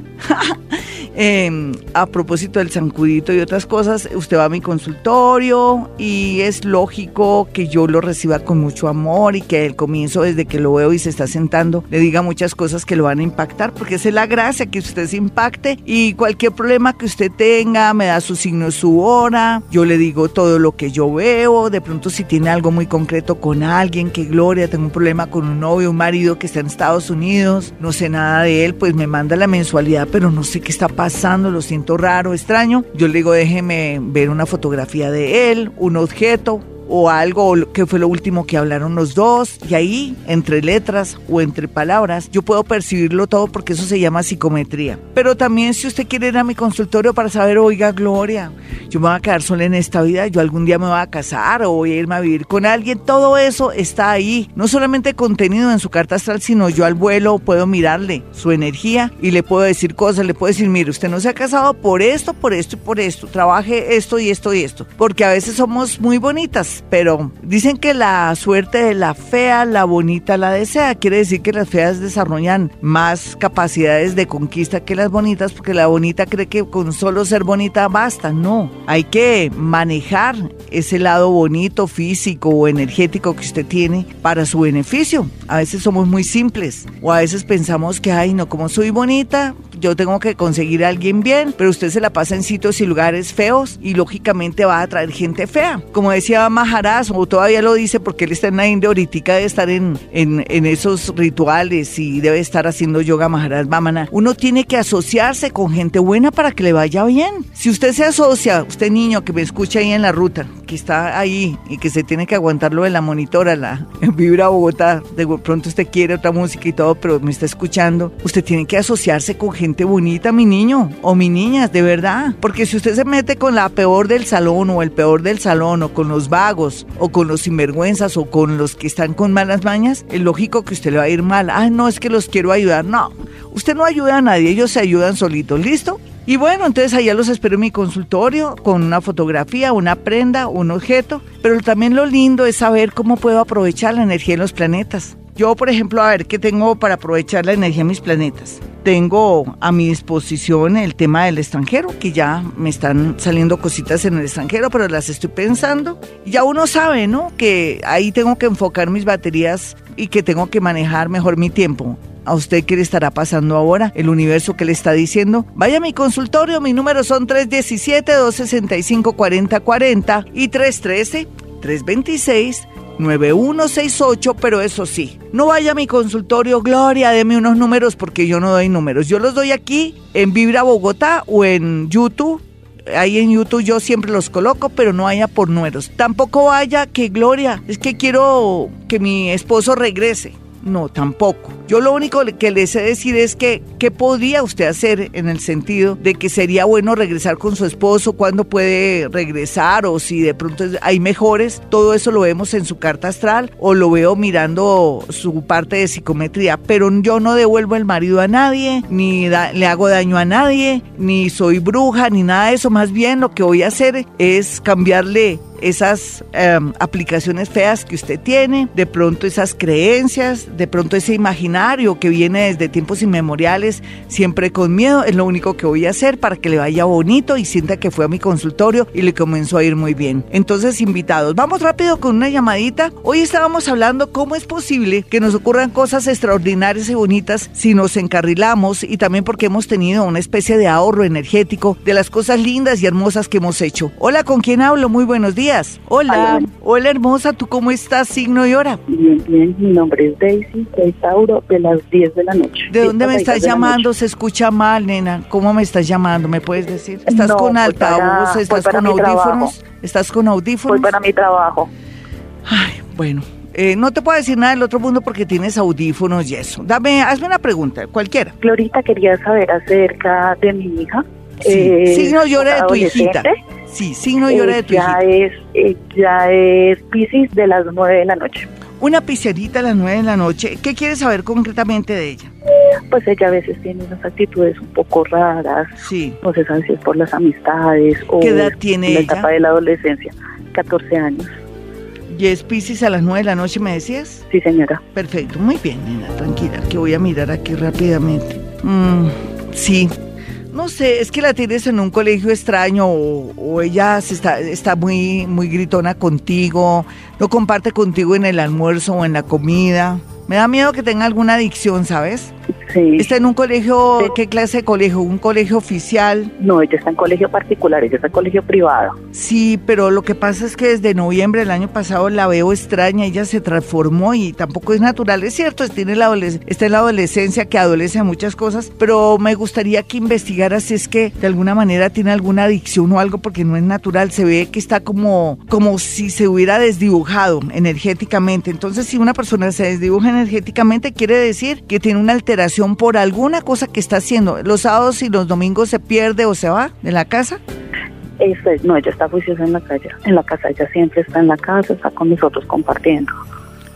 Speaker 3: Eh, a propósito del zancudito y otras cosas, usted va a mi consultorio y es lógico que yo lo reciba con mucho amor y que al comienzo, desde que lo veo y se está sentando, le diga muchas cosas que lo van a impactar, porque es la gracia, que usted se impacte y cualquier problema que usted tenga, me da su signo, su hora, yo le digo todo lo que yo veo, de pronto si tiene algo muy concreto con alguien, que Gloria, tengo un problema con un novio, un marido que está en Estados Unidos, no sé nada de él, pues me manda la mensualidad, pero no sé qué está pasando, lo siento raro, extraño. Yo le digo, déjeme ver una fotografía de él, un objeto, o algo que fue lo último que hablaron los dos y ahí entre letras o entre palabras yo puedo percibirlo todo porque eso se llama psicometría. Pero también si usted quiere ir a mi consultorio para saber oiga Gloria yo me voy a quedar sola en esta vida yo algún día me voy a casar o voy a irme a vivir con alguien todo eso está ahí. No solamente contenido en su carta astral sino yo al vuelo puedo mirarle su energía y le puedo decir cosas le puedo decir mire usted no se ha casado por esto por esto y por esto trabaje esto y esto y esto porque a veces somos muy bonitas pero dicen que la suerte de la fea, la bonita la desea. Quiere decir que las feas desarrollan más capacidades de conquista que las bonitas, porque la bonita cree que con solo ser bonita basta. No, hay que manejar ese lado bonito, físico o energético que usted tiene para su beneficio. A veces somos muy simples o a veces pensamos que, ay, no, como soy bonita, yo tengo que conseguir a alguien bien, pero usted se la pasa en sitios y lugares feos y lógicamente va a atraer gente fea. Como decía Maharaj, o todavía lo dice porque él está en la India ahorita, debe estar en, en, en esos rituales y debe estar haciendo yoga Maharaj Vamana. Uno tiene que asociarse con gente buena para que le vaya bien. Si usted se asocia, usted niño que me escucha ahí en la ruta, que está ahí y que se tiene que aguantarlo en la monitora, la Vibra Bogotá, de pronto usted quiere otra música y todo, pero me está escuchando, usted tiene que asociarse con gente bonita, mi niño o mi niña, de verdad. Porque si usted se mete con la peor del salón o el peor del salón o con los vagos o con los sinvergüenzas o con los que están con malas mañas, es lógico que usted le va a ir mal. Ah, no, es que los quiero ayudar. No, usted no ayuda a nadie, ellos se ayudan solitos, ¿listo? Y bueno, entonces allá los espero en mi consultorio con una fotografía, una prenda, un objeto. Pero también lo lindo es saber cómo puedo aprovechar la energía de los planetas. Yo, por ejemplo, a ver qué tengo para aprovechar la energía de mis planetas. Tengo a mi disposición el tema del extranjero, que ya me están saliendo cositas en el extranjero, pero las estoy pensando. Ya uno sabe, ¿no? Que ahí tengo que enfocar mis baterías y que tengo que manejar mejor mi tiempo. ¿A usted qué le estará pasando ahora? ¿El universo que le está diciendo? Vaya a mi consultorio, mi número son 317-265-4040 y 313-326-9168, pero eso sí, no vaya a mi consultorio, Gloria, deme unos números porque yo no doy números. Yo los doy aquí en Vibra Bogotá o en YouTube ahí en YouTube yo siempre los coloco, pero no haya por números. Tampoco vaya que Gloria, es que quiero que mi esposo regrese. No, tampoco. Yo lo único que le sé decir es que, ¿qué podría usted hacer en el sentido de que sería bueno regresar con su esposo? ¿Cuándo puede regresar? O si de pronto hay mejores. Todo eso lo vemos en su carta astral o lo veo mirando su parte de psicometría. Pero yo no devuelvo el marido a nadie, ni le hago daño a nadie, ni soy bruja, ni nada de eso. Más bien lo que voy a hacer es cambiarle esas em, aplicaciones feas que usted tiene, de pronto esas creencias, de pronto ese imaginario que viene desde tiempos inmemoriales, siempre con miedo, es lo único que voy a hacer para que le vaya bonito y sienta que fue a mi consultorio y le comenzó a ir muy bien. Entonces, invitados, vamos rápido con una llamadita. Hoy estábamos hablando cómo es posible que nos ocurran cosas extraordinarias y bonitas si nos encarrilamos y también porque hemos tenido una especie de ahorro energético de las cosas lindas y hermosas que hemos hecho. Hola, ¿con quién hablo? Muy buenos días. Hola. Hola, hermosa. ¿Tú cómo estás? Signo y hora.
Speaker 4: Bien, bien. Mi nombre es Daisy. Soy Tauro de las 10 de la noche.
Speaker 3: ¿De dónde me estás llamando? Se escucha mal, nena. ¿Cómo me estás llamando? ¿Me puedes decir? ¿Estás con altavoz? ¿Estás con audífonos? ¿Estás con audífonos?
Speaker 4: Voy para mi trabajo.
Speaker 3: Ay, bueno. Eh, no te puedo decir nada del otro mundo porque tienes audífonos y eso. Dame, hazme una pregunta, cualquiera.
Speaker 4: Glorita, quería saber acerca de mi hija.
Speaker 3: Sí, eh, signo llora de tu hijita. Sí, signo y hora de tu
Speaker 4: ya Es, eh, ya es Pisces de las 9 de la noche.
Speaker 3: Una piscerita a las 9 de la noche. ¿Qué quieres saber concretamente de ella?
Speaker 4: Pues ella a veces tiene unas actitudes un poco raras.
Speaker 3: Sí.
Speaker 4: No sé si es por las amistades o
Speaker 3: ¿Qué edad tiene
Speaker 4: la
Speaker 3: ella?
Speaker 4: etapa de la adolescencia. 14 años.
Speaker 3: ¿Y es Pisces a las 9 de la noche, me decías?
Speaker 4: Sí, señora.
Speaker 3: Perfecto, muy bien, nena, tranquila, que voy a mirar aquí rápidamente. Mm, sí, no sé, es que la tienes en un colegio extraño o, ella se está, está muy, muy gritona contigo, no comparte contigo en el almuerzo o en la comida. Me da miedo que tenga alguna adicción, ¿sabes?
Speaker 4: Sí.
Speaker 3: ¿Está en un colegio, qué clase de colegio? ¿Un colegio oficial?
Speaker 4: No, ella está en colegio particular, ella está en colegio privado.
Speaker 3: Sí, pero lo que pasa es que desde noviembre del año pasado la veo extraña, ella se transformó y tampoco es natural. Es cierto, tiene la está en la adolescencia que adolece a muchas cosas, pero me gustaría que investigara si es que de alguna manera tiene alguna adicción o algo porque no es natural. Se ve que está como, como si se hubiera desdibujado energéticamente. Entonces, si una persona se desdibuja energéticamente, quiere decir que tiene una alteración por alguna cosa que está haciendo. Los sábados y los domingos se pierde o se va de la casa.
Speaker 4: Eso es, no, ella está juiciosa en la calle, en la casa, ella siempre está en la casa, está con nosotros compartiendo.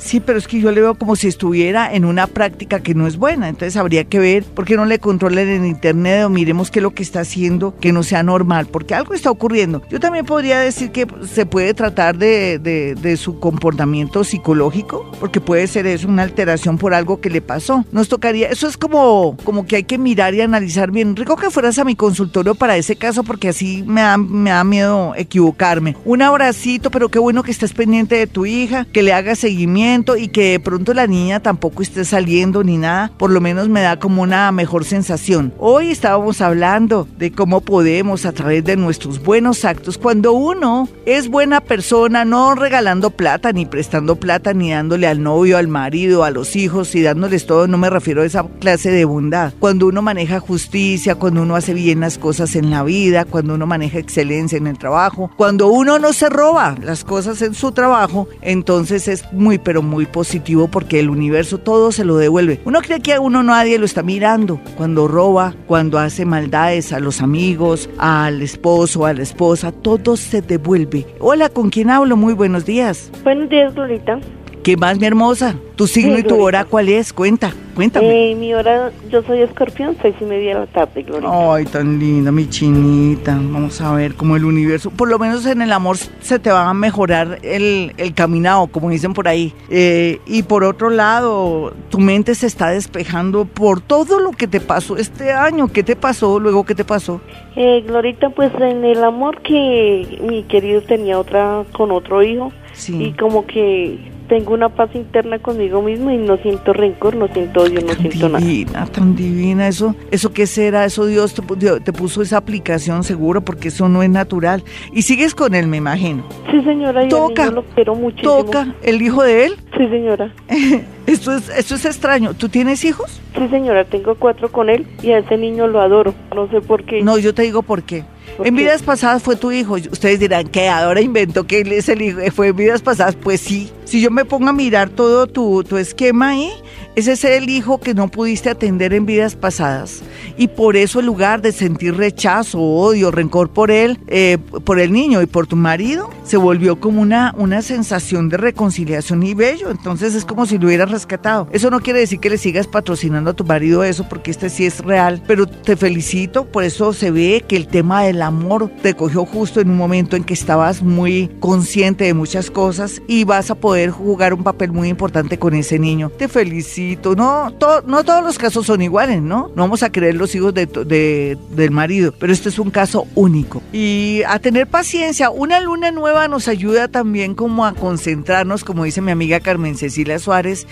Speaker 3: Sí, pero es que yo le veo como si estuviera en una práctica que no es buena. Entonces habría que ver por qué no le controlen en internet o miremos qué es lo que está haciendo que no sea normal, porque algo está ocurriendo. Yo también podría decir que se puede tratar de, de, su comportamiento psicológico, porque puede ser eso, una alteración por algo que le pasó. Nos tocaría, eso es como, como que hay que mirar y analizar bien. Rico que fueras a mi consultorio para ese caso, porque así me da, me da miedo equivocarme. Un abracito, pero qué bueno que estés pendiente de tu hija, que le hagas seguimiento y que de pronto la niña tampoco esté saliendo ni nada, por lo menos me da como una mejor sensación. Hoy estábamos hablando de cómo podemos a través de nuestros buenos actos, cuando uno es buena persona, no regalando plata, ni prestando plata, ni dándole al novio, al marido, a los hijos y dándoles todo, no me refiero a esa clase de bondad. Cuando uno maneja justicia, cuando uno hace bien las cosas en la vida, cuando uno maneja excelencia en el trabajo, cuando uno no se roba las cosas en su trabajo, entonces es muy pero muy positivo porque el universo todo se lo devuelve. Uno cree que a uno nadie lo está mirando cuando roba, cuando hace maldades a los amigos, al esposo, a la esposa, todo se devuelve. Hola, ¿con quién hablo? Muy buenos días.
Speaker 6: Buenos días, Lolita.
Speaker 3: ¿Qué más, mi hermosa? ¿Tu signo y tu hora cuál es? Cuenta, cuéntame.
Speaker 6: Eh, mi hora, yo soy escorpión, seis y media de la tarde, Gloria.
Speaker 3: Ay, tan linda, mi chinita. Vamos a ver cómo el universo, por lo menos en el amor se te va a mejorar el, el caminado, como dicen por ahí. Eh, y por otro lado, tu mente se está despejando por todo lo que te pasó este año. ¿Qué te pasó? Luego, ¿qué te pasó?
Speaker 6: Eh, Glorita, pues en el amor que mi querido tenía otra con otro hijo.
Speaker 3: Sí.
Speaker 6: Y como que tengo una paz interna conmigo mismo y no siento rencor, no siento odio, no siento nada.
Speaker 3: divina, tan divina. Eso, eso qué será, eso Dios te, pu- te puso esa aplicación seguro porque eso no es natural. Y sigues con él, me imagino.
Speaker 6: Sí, señora, y al
Speaker 3: Toca,
Speaker 6: niño lo quiero muchísimo.
Speaker 3: Toca el hijo de él.
Speaker 6: Sí, señora.
Speaker 3: Esto es, esto es extraño. ¿Tú tienes hijos?
Speaker 6: Sí, señora, tengo cuatro con él y a ese niño lo adoro. No sé por qué.
Speaker 3: No, yo te digo por qué.
Speaker 6: ¿Por
Speaker 3: En vidas pasadas fue tu hijo. Ustedes dirán que ahora inventó que él es el hijo. Fue en vidas pasadas. Pues sí. Si yo me pongo a mirar todo tu, tu esquema ahí, ese es el hijo que no pudiste atender en vidas pasadas. Y por eso, en lugar de sentir rechazo, odio, rencor por él, eh, por el niño y por tu marido, se volvió como una, una sensación de reconciliación y bello. Entonces es como si lo hubieras rescatado. Eso no quiere decir que le sigas patrocinando a tu marido eso, porque este sí es real. Pero te felicito, por eso se ve que el tema del amor te cogió justo en un momento en que estabas muy consciente de muchas cosas y vas a poder jugar un papel muy importante con ese niño. Te felicito. No, to- no todos los casos son iguales, ¿no? No vamos a creer los hijos de- del marido, pero este es un caso único. Y a tener paciencia. Una luna nueva nos ayuda también como a concentrarnos, como dice mi amiga Carmen Cecilia Suárez,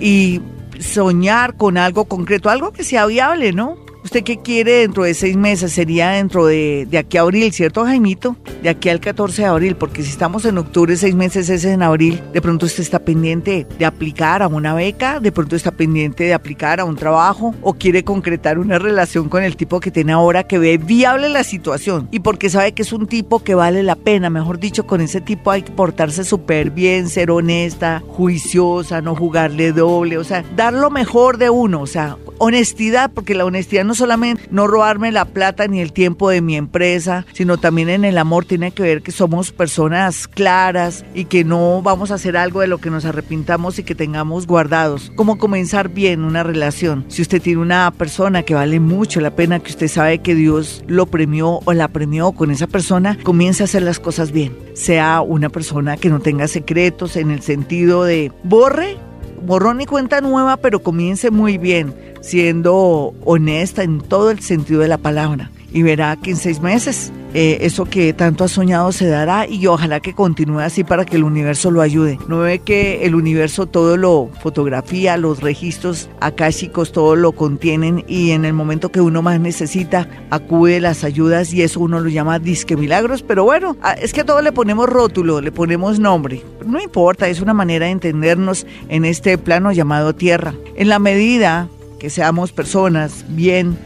Speaker 3: y soñar con algo concreto, algo que sea viable, ¿no? ¿Usted qué quiere dentro de seis meses? Sería dentro de, de aquí a abril, ¿cierto, Jaimito? De aquí al 14 de abril, porque si estamos en octubre, seis meses es en abril, de pronto usted está pendiente de aplicar a una beca, de pronto está pendiente de aplicar a un trabajo o quiere concretar una relación con el tipo que tiene ahora que ve viable la situación y porque sabe que es un tipo que vale la pena, mejor dicho, con ese tipo hay que portarse súper bien, ser honesta, juiciosa, no jugarle doble, o sea, dar lo mejor de uno, o sea, honestidad, porque la honestidad no solamente no robarme la plata ni el tiempo de mi empresa, sino también en el amor tiene que ver que somos personas claras y que no vamos a hacer algo de lo que nos arrepintamos y que tengamos guardados. Como comenzar bien una relación. Si usted tiene una persona que vale mucho la pena, que usted sabe que Dios lo premió o la premió con esa persona, comience a hacer las cosas bien. Sea una persona que no tenga secretos en el sentido de borre borrón y cuenta nueva, pero comience muy bien, siendo honesta en todo el sentido de la palabra. Y verá que en seis meses eh, eso que tanto ha soñado se dará y ojalá que continúe así para que el universo lo ayude. No ve que el universo todo lo fotografía, los registros akáshicos todo lo contienen y en el momento que uno más necesita acude las ayudas y eso uno lo llama disque milagros, pero bueno, es que a todo le ponemos rótulo, le ponemos nombre. No importa, es una manera de entendernos en este plano llamado tierra. En la medida que seamos personas bien,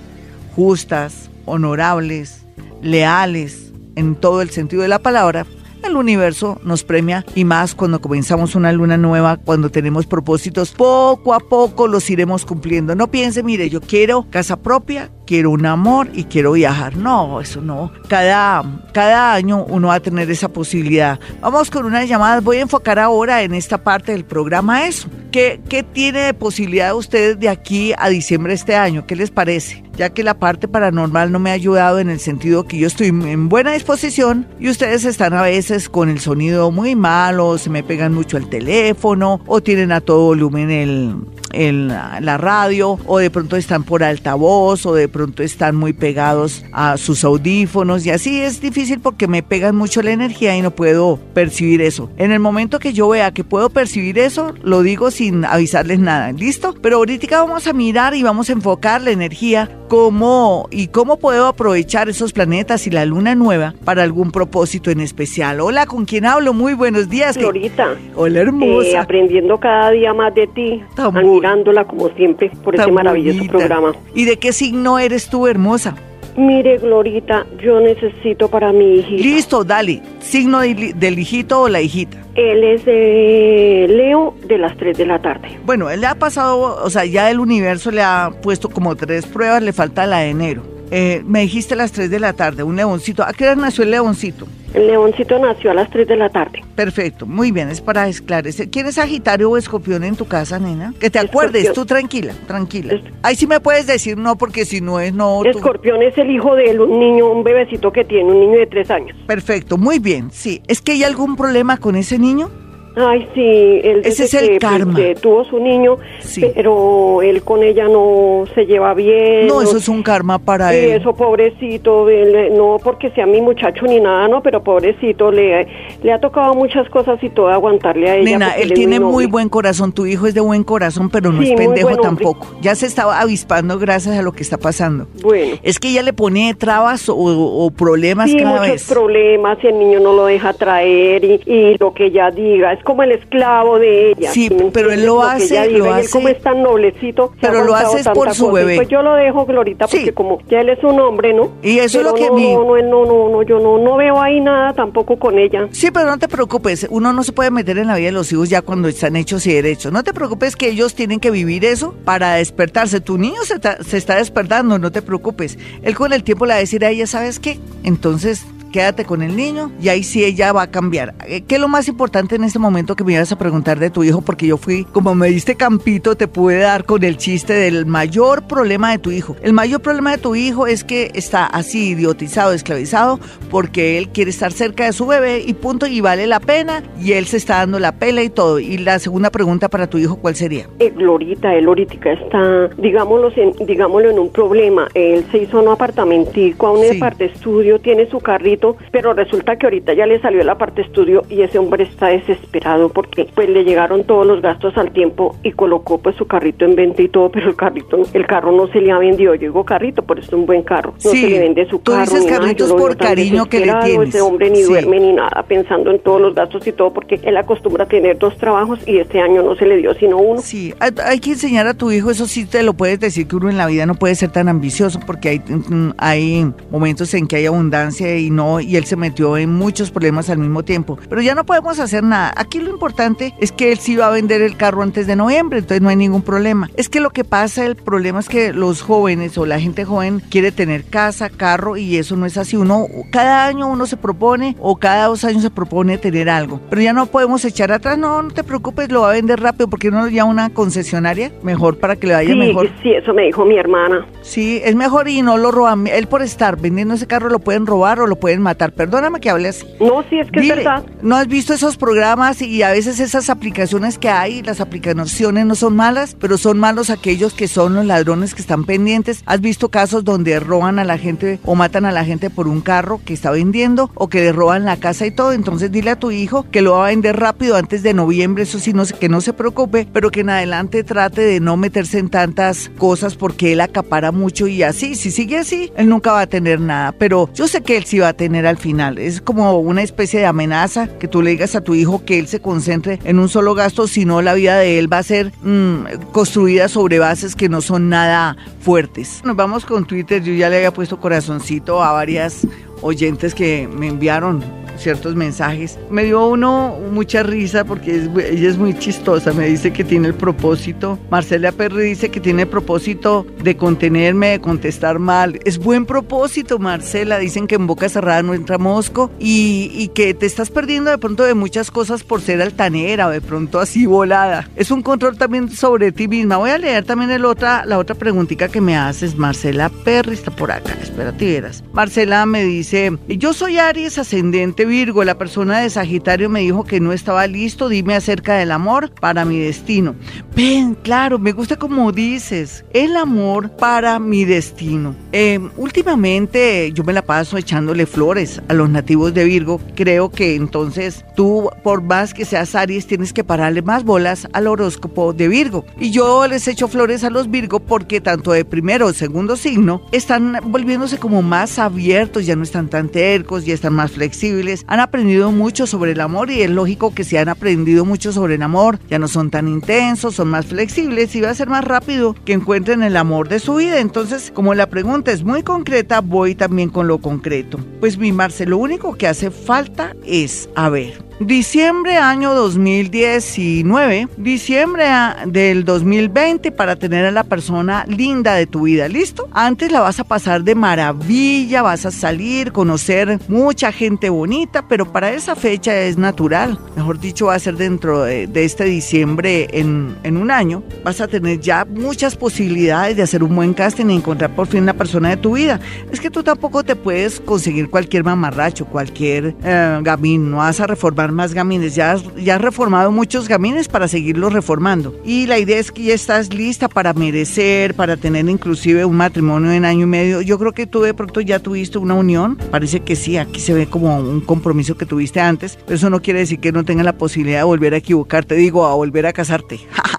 Speaker 3: justas, honorables, leales, en todo el sentido de la palabra, el universo nos premia y más cuando comenzamos una luna nueva, cuando tenemos propósitos, poco a poco los iremos cumpliendo. No piense, mire, yo quiero casa propia, quiero un amor y quiero viajar. No, eso no. Cada, cada año uno va a tener esa posibilidad. Vamos con unas llamadas. Voy a enfocar ahora en esta parte del programa eso. ¿Qué, qué tiene de posibilidad ustedes de aquí a diciembre de este año? ¿Qué les parece? Ya que la parte paranormal no me ha ayudado en el sentido que yo estoy en buena disposición y ustedes están a veces con el sonido muy malo, se me pegan mucho el teléfono o tienen a todo volumen el, el- la radio o de pronto están por altavoz o de pronto están muy pegados a sus audífonos y así es difícil porque me pegan mucho la energía y no puedo percibir eso. En el momento que yo vea que puedo percibir eso, lo digo sin avisarles nada, ¿listo? Pero ahorita vamos a mirar y vamos a enfocar la energía cómo y cómo puedo aprovechar esos planetas y la luna nueva para algún propósito en especial. Hola, ¿con quién hablo? Muy buenos días.
Speaker 7: Florita,
Speaker 3: Hola,
Speaker 7: eh,
Speaker 3: hermosa.
Speaker 7: aprendiendo cada día más de ti,
Speaker 3: Tan
Speaker 7: admirándola como siempre por este maravilloso programa.
Speaker 3: ¿Y de qué signo eres tú, hermosa?
Speaker 7: Mire, Glorita, yo necesito para mi hijita.
Speaker 3: Listo, dale. Signo del, del hijito o la hijita.
Speaker 7: Él es de Leo de las 3 de la tarde.
Speaker 3: Bueno, él le ha pasado, o sea, ya el universo le ha puesto como tres pruebas, le falta la de enero. Eh, me dijiste a las 3 de la tarde, un leoncito. ¿A qué hora nació el leoncito?
Speaker 7: El leoncito nació a las 3 de la tarde.
Speaker 3: Perfecto, muy bien, es para esclarecer. ¿Quieres Sagitario o Escorpión en tu casa, nena? Que te acuerdes, tú tranquila, tranquila.
Speaker 7: Es-
Speaker 3: Ahí sí me puedes decir no, porque si no es no. tú-
Speaker 7: Escorpión es el hijo de él, un niño, un bebecito que tiene, un niño de tres años.
Speaker 3: Perfecto, muy bien, sí. ¿Es que hay algún problema con ese niño?
Speaker 7: Ay, sí, él
Speaker 3: Ese es el
Speaker 7: que, pues,
Speaker 3: karma.
Speaker 7: tuvo su niño,
Speaker 3: Sí.
Speaker 7: pero él con ella no se lleva bien.
Speaker 3: No, eso es un karma para él.
Speaker 7: eso, pobrecito, él, no porque sea mi muchacho ni nada, no, pero pobrecito, le, le ha tocado muchas cosas y todo aguantarle a ella.
Speaker 3: Nena, él tiene muy buen corazón, tu hijo es de buen corazón, pero no
Speaker 7: Sí,
Speaker 3: es pendejo tampoco. Ya se estaba avispando gracias a lo que está pasando.
Speaker 7: Bueno.
Speaker 3: Es que ella le pone trabas o, o problemas
Speaker 7: Sí,
Speaker 3: cada
Speaker 7: muchos
Speaker 3: vez.
Speaker 7: problemas y el niño no lo deja traer y, y lo que ella diga, es como el esclavo de ella.
Speaker 3: Sí, pero él lo
Speaker 7: que
Speaker 3: hace, lo
Speaker 7: él
Speaker 3: hace-
Speaker 7: como es tan noblecito,
Speaker 3: Pero lo haces por su
Speaker 7: cosa.
Speaker 3: Bebé.
Speaker 7: Pues yo lo dejo, Glorita, porque
Speaker 3: Sí.
Speaker 7: como ya él es un hombre, ¿no?
Speaker 3: Y eso es lo que
Speaker 7: no,
Speaker 3: mi-
Speaker 7: no, no, no, no, no, yo no, no veo ahí nada tampoco con ella.
Speaker 3: Sí, pero no te preocupes, uno no se puede meter en la vida de los hijos ya cuando están hechos y derechos. No te preocupes que ellos tienen que vivir eso para despertarse. Tu niño se, ta- se está despertando, no te preocupes. Él con el tiempo le va a decir a ella, ¿sabes qué? Entonces quédate con el niño y ahí sí ella va a cambiar. Eh, ¿Qué es lo más importante en este momento que me ibas a preguntar de tu hijo? Porque yo fui, como me diste campito, te pude dar con el chiste del mayor problema de tu hijo. El mayor problema de tu hijo es que está así idiotizado, esclavizado, porque él quiere estar cerca de su bebé y punto, y vale la pena, y él se está dando la pela y todo. Y la segunda pregunta para tu hijo, ¿cuál sería?
Speaker 7: Eh, Glorita, él ahorita está, digámoslo en, digámoslo en un problema. Él se hizo un apartamentico, a un
Speaker 3: Sí.
Speaker 7: parte estudio, tiene su carrito, pero resulta que ahorita ya le salió el parte estudio y ese hombre está desesperado porque pues le llegaron todos los gastos al tiempo y colocó pues su carrito en venta y todo, pero el carrito, el carro no se le ha vendido. Yo digo carrito, pero es un buen carro. No
Speaker 3: Sí,
Speaker 7: se le vende su
Speaker 3: tú
Speaker 7: carro.
Speaker 3: dices
Speaker 7: nada,
Speaker 3: carritos
Speaker 7: veo
Speaker 3: por cariño que le tienes.
Speaker 7: Ese hombre ni
Speaker 3: Sí.
Speaker 7: duerme ni nada pensando en todos los gastos y todo porque él acostumbra a tener dos trabajos y este año no se le dio sino uno.
Speaker 3: Sí, hay, hay que enseñar a tu hijo, eso sí te lo puedes decir, que uno en la vida no puede ser tan ambicioso porque hay, mm, hay momentos en que hay abundancia y no, y él se metió en muchos problemas al mismo tiempo. Pero ya no podemos hacer nada. Aquí lo importante es que él sí va a vender el carro antes de noviembre, entonces no hay ningún problema. Es que lo que pasa, el problema es que los jóvenes o la gente joven quiere tener casa, carro y eso no es así. Uno, cada año uno se propone o cada dos años se propone tener algo. Pero ya no podemos echar atrás, no, no te preocupes, lo va a vender rápido porque uno ya una concesionaria mejor para que le vaya
Speaker 7: Sí,
Speaker 3: mejor.
Speaker 7: sí, eso me dijo mi hermana.
Speaker 3: Sí, es mejor y no lo roban. Él por estar vendiendo ese carro lo pueden robar o lo pueden matar. Perdóname que hable así.
Speaker 7: No, sí, es que
Speaker 3: Dile,
Speaker 7: es verdad.
Speaker 3: ¿no has visto esos programas y a veces esas aplicaciones que hay? Las aplicaciones no son malas, pero son malos aquellos que son los ladrones que están pendientes. ¿Has visto casos donde roban a la gente o matan a la gente por un carro que está vendiendo o que le roban la casa y todo? Entonces dile a tu hijo que lo va a vender rápido antes de noviembre, eso sí, no, que no se preocupe, pero que en adelante trate de no meterse en tantas cosas porque él acapara mucho y así, si sigue así, él nunca va a tener nada. Pero yo sé que él sí va a tener al final. Es como una especie de amenaza que tú le digas a tu hijo que él se concentre en un solo gasto, si no la vida de él va a ser mm, construida sobre bases que no son nada fuertes. Nos vamos con Twitter, yo ya le había puesto corazoncito a varias oyentes que me enviaron ciertos mensajes. Me dio uno mucha risa porque ella es muy chistosa. Me dice que tiene el propósito. Marcela Perry dice que tiene el propósito de contenerme, de contestar mal. Es buen propósito, Marcela. Dicen que en boca cerrada no entra mosco y, y que te estás perdiendo de pronto de muchas cosas por ser altanera o de pronto así volada. Es un control también sobre ti misma. Voy a leer también el otra, la otra preguntita que me haces. Marcela Perry está por acá. Espérate, verás. Marcela me dice, yo soy Aries ascendente Virgo. La persona de Sagitario me dijo que no estaba listo. Dime acerca del amor para mi destino. Ven, claro, me gusta como dices. El amor para mi destino. Eh, últimamente yo me la paso echándole flores a los nativos de Virgo. Creo que entonces tú, por más que seas Aries, tienes que pararle más bolas al horóscopo de Virgo. Y yo les echo flores a los Virgo porque tanto de primero o segundo signo están volviéndose como más abiertos, ya no están tan tercos, ya están más flexibles. Han aprendido mucho sobre el amor y es lógico que si han aprendido mucho sobre el amor, ya no son tan intensos, son más flexibles y va a ser más rápido que encuentren el amor de su vida. Entonces, como la pregunta es muy concreta, voy también con lo concreto. Pues mi Marce, lo único que hace falta es, a ver, diciembre año 2019, diciembre del 2020 para tener a la persona linda de tu vida, ¿listo? Antes la vas a pasar de maravilla, vas a salir, conocer mucha gente bonita, pero para esa fecha es natural, mejor dicho, va a ser dentro de, este diciembre en, en un año, vas a tener ya muchas posibilidades de hacer un buen casting y encontrar por fin la persona de tu vida. Es que tú tampoco te puedes conseguir cualquier mamarracho, cualquier eh, gamín, no vas a reformar más gamines, ya has, ya has reformado muchos gamines para seguirlos reformando. Y la idea es que ya estás lista para merecer, para tener inclusive un matrimonio en año y medio. Yo creo que tú de pronto ya tuviste una unión, parece que sí, aquí se ve como un compromiso que tuviste antes, pero eso no quiere decir que no tengas la posibilidad de volver a equivocarte, digo, a volver a casarte.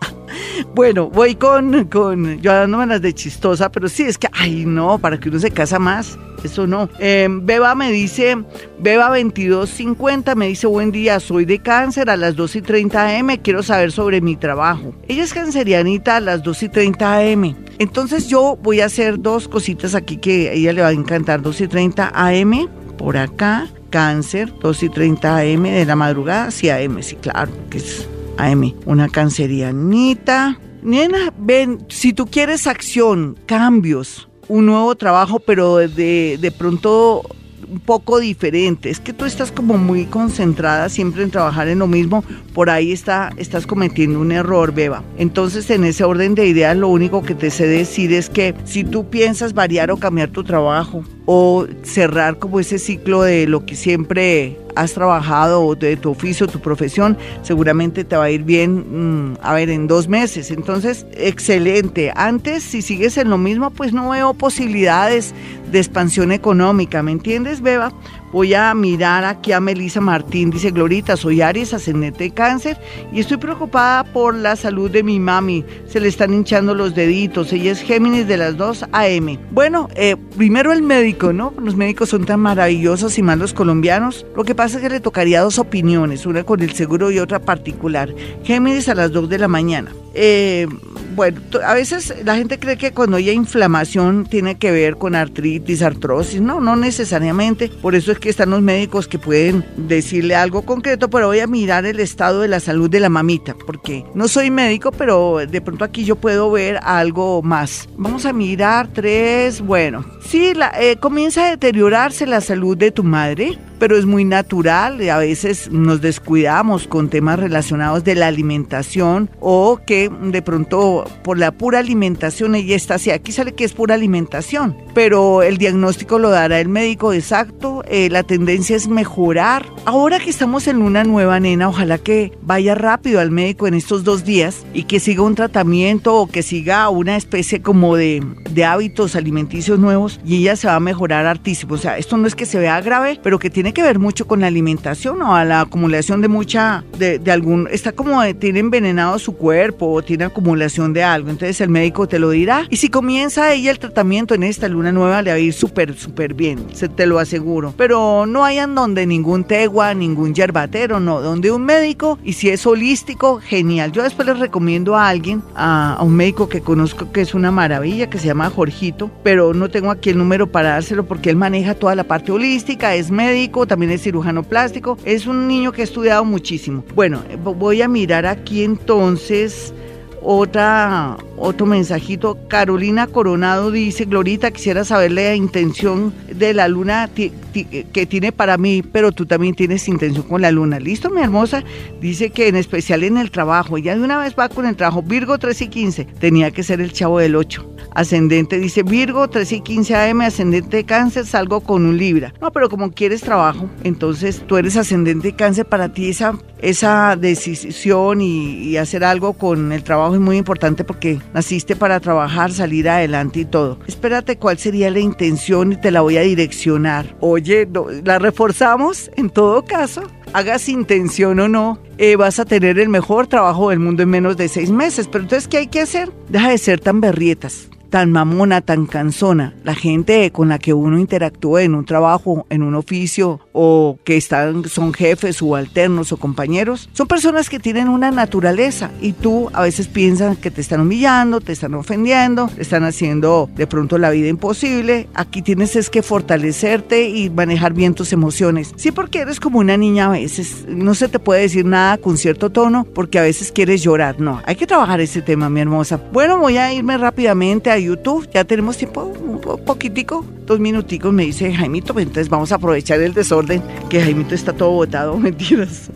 Speaker 3: Bueno, voy con, con, yo dándome las de chistosa, pero sí, es que, ay, no, para que uno se casa más, eso no. Em, Beba me dice, Beba 2250 me dice, buen día, soy de cáncer a las 2 y 30 am, quiero saber sobre mi trabajo. Ella es cancerianita a las 2 y 30 am. Entonces yo voy a hacer dos cositas aquí que a ella le va a encantar, 2 y 30 am, por acá, cáncer, 2 y 30 am de la madrugada, sí AM, sí, claro, que es AM, una cancerianita. Nena, ven, si tú quieres acción, cambios, un nuevo trabajo, pero de, de pronto un poco diferente. Es que tú estás como muy concentrada siempre en trabajar en lo mismo. Por ahí está, estás cometiendo un error, Beba. Entonces, en ese orden de ideas, lo único que te sé decir es que si tú piensas variar o cambiar tu trabajo o cerrar como ese ciclo de lo que siempre has trabajado de tu oficio, tu profesión, seguramente te va a ir bien, mm, a ver, en dos meses. Entonces, excelente. Antes, si sigues en lo mismo, pues no veo posibilidades de expansión económica, ¿me entiendes, Beba? Voy a mirar aquí a Melisa Martín, dice Glorita, soy Aries, ascendente de cáncer y estoy preocupada por la salud de mi mami. Se le están hinchando los deditos, ella es Géminis de las 2 AM. Bueno, eh, primero el médico, ¿no? Los médicos son tan maravillosos y más los colombianos. Lo que pasa es que le tocaría dos opiniones, una con el seguro y otra particular. Géminis a las 2 de la mañana. Eh, bueno, a veces la gente cree que cuando hay inflamación tiene que ver con artritis, artrosis. No, no necesariamente. Por eso es que están los médicos que pueden decirle algo concreto, pero voy a mirar el estado de la salud de la mamita, porque no soy médico, pero de pronto aquí yo puedo ver algo más. Vamos a mirar tres. Bueno, sí, eh, comienza a deteriorarse la salud de tu madre pero es muy natural. A veces nos descuidamos con temas relacionados de la alimentación o que de pronto por la pura alimentación ella está así. Aquí sale que es pura alimentación, pero el diagnóstico lo dará el médico exacto. Eh, la tendencia es mejorar. Ahora que estamos en una nueva nena, ojalá que vaya rápido al médico en estos dos días y que siga un tratamiento o que siga una especie como de, de hábitos alimenticios nuevos y ella se va a mejorar hartísimo. O sea, esto no es que se vea grave, pero que tiene tiene que ver mucho con la alimentación o a la acumulación de mucha, de, algún, está como, tiene envenenado su cuerpo o tiene acumulación de algo. Entonces el médico te lo dirá. Y si comienza ella el tratamiento en esta luna nueva, le va a ir súper, súper bien, se te lo aseguro. Pero no hayan donde ningún tegua, ningún yerbatero, no, donde un médico y si es holístico, genial. Yo después les recomiendo a alguien, a, a un médico que conozco que es una maravilla, que se llama Jorgito, pero no tengo aquí el número para dárselo porque él maneja toda la parte holística, es médico también es cirujano plástico, es un niño que ha estudiado muchísimo. Bueno, voy a mirar aquí entonces otra, otro mensajito. Carolina Coronado dice, Glorita, quisiera saber la intención de la luna que tiene para mí, pero tú también tienes intención con la luna. ¿Listo, mi hermosa? Dice que en especial en el trabajo. Ya de una vez va con el trabajo. Virgo 3 y 15. Tenía que ser el chavo del 8. Ascendente dice Virgo 3 y 15 AM, ascendente de cáncer, salgo con un Libra. No, pero como quieres trabajo, entonces tú eres ascendente de cáncer, para ti esa, esa decisión y, y hacer algo con el trabajo es muy importante porque naciste para trabajar, salir adelante y todo. Espérate cuál sería la intención y te la voy a direccionar. Oye, la reforzamos en todo caso. Hagas intención o no, eh, vas a tener el mejor trabajo del mundo en menos de seis meses. Pero entonces, ¿qué hay que hacer? Deja de ser tan berrietas tan mamona, tan cansona. La gente con la que uno interactúa en un trabajo, en un oficio o que están, son jefes, subalternos o compañeros, son personas que tienen una naturaleza y tú a veces piensas que te están humillando, te están ofendiendo, te están haciendo de pronto la vida imposible. Aquí tienes es que fortalecerte y manejar bien tus emociones. Sí, porque eres como una niña a veces. No se te puede decir nada con cierto tono porque a veces quieres llorar. No, hay que trabajar ese tema, mi hermosa. Bueno, voy a irme rápidamente a YouTube. Ya tenemos tiempo, un poquitico, dos minuticos, me dice Jaimito. Pues entonces vamos a aprovechar el desorden, que Jaimito está todo botado, mentiras.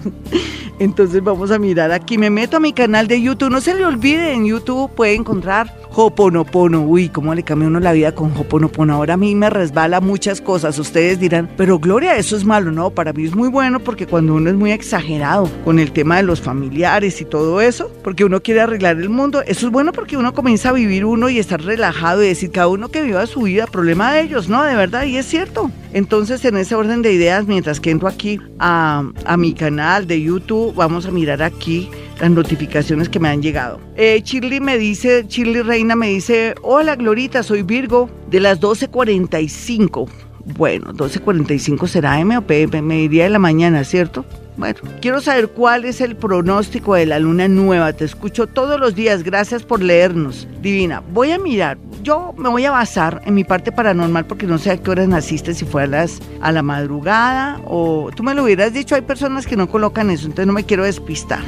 Speaker 3: Entonces vamos a mirar aquí. Me meto a mi canal de YouTube. No se le olvide, en YouTube puede encontrar Hoponopono. Uy, cómo le cambia uno la vida con Hoponopono. Ahora a mí me resbala muchas cosas. Ustedes dirán, pero Gloria, eso es malo. No, para mí es muy bueno porque cuando uno es muy exagerado con el tema de los familiares y todo eso, porque uno quiere arreglar el mundo, eso es bueno porque uno comienza a vivir uno y estar relajado y decir cada uno que viva su vida, problema de ellos, ¿no? De verdad, y es cierto. Entonces, en ese orden de ideas, mientras que entro aquí a, a mi canal de YouTube, vamos a mirar aquí las notificaciones que me han llegado. Eh, me dice, Shirley Reina me dice, hola Glorita, soy Virgo de las 12.45. Bueno, 12.45 será M o P, me diría de la mañana, ¿cierto? Bueno, quiero saber cuál es el pronóstico de la luna nueva. Te escucho todos los días. Gracias por leernos. Divina, voy a mirar. Yo me voy a basar en mi parte paranormal porque no sé a qué horas naciste, si fue a, las, a la madrugada o tú me lo hubieras dicho. Hay personas que no colocan eso, entonces no me quiero despistar.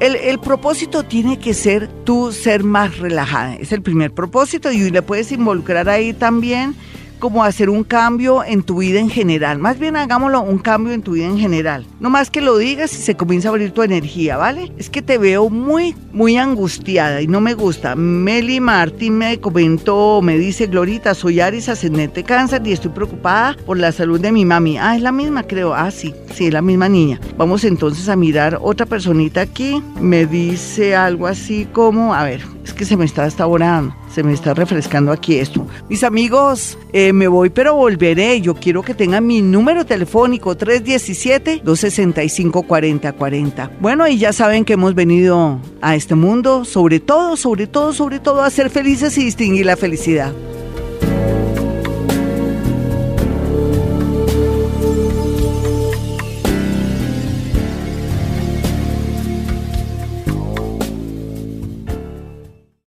Speaker 3: El, propósito tiene que ser tú ser más relajada. Es el primer propósito y le puedes involucrar ahí también como hacer un cambio en tu vida en general. Más bien hagámoslo un cambio en tu vida en general. No más que lo digas y se comienza a abrir tu energía, ¿vale? Es que te veo muy, muy angustiada y no me gusta. Meli Martín me comentó, me dice, Glorita, soy Aris ascendente cáncer y estoy preocupada por la salud de mi mami. Ah, es la misma, creo. Ah, sí, sí, es la misma niña. Vamos entonces a mirar otra personita aquí. Me dice algo así como, a ver, es que se me está hasta ahora, se me está refrescando aquí esto. Mis amigos, eh, me voy pero volveré. Yo quiero que tengan mi número telefónico 317-265-4040. Bueno, y ya saben que hemos venido a este mundo, sobre todo, sobre todo, sobre todo, a ser felices y distinguir la felicidad.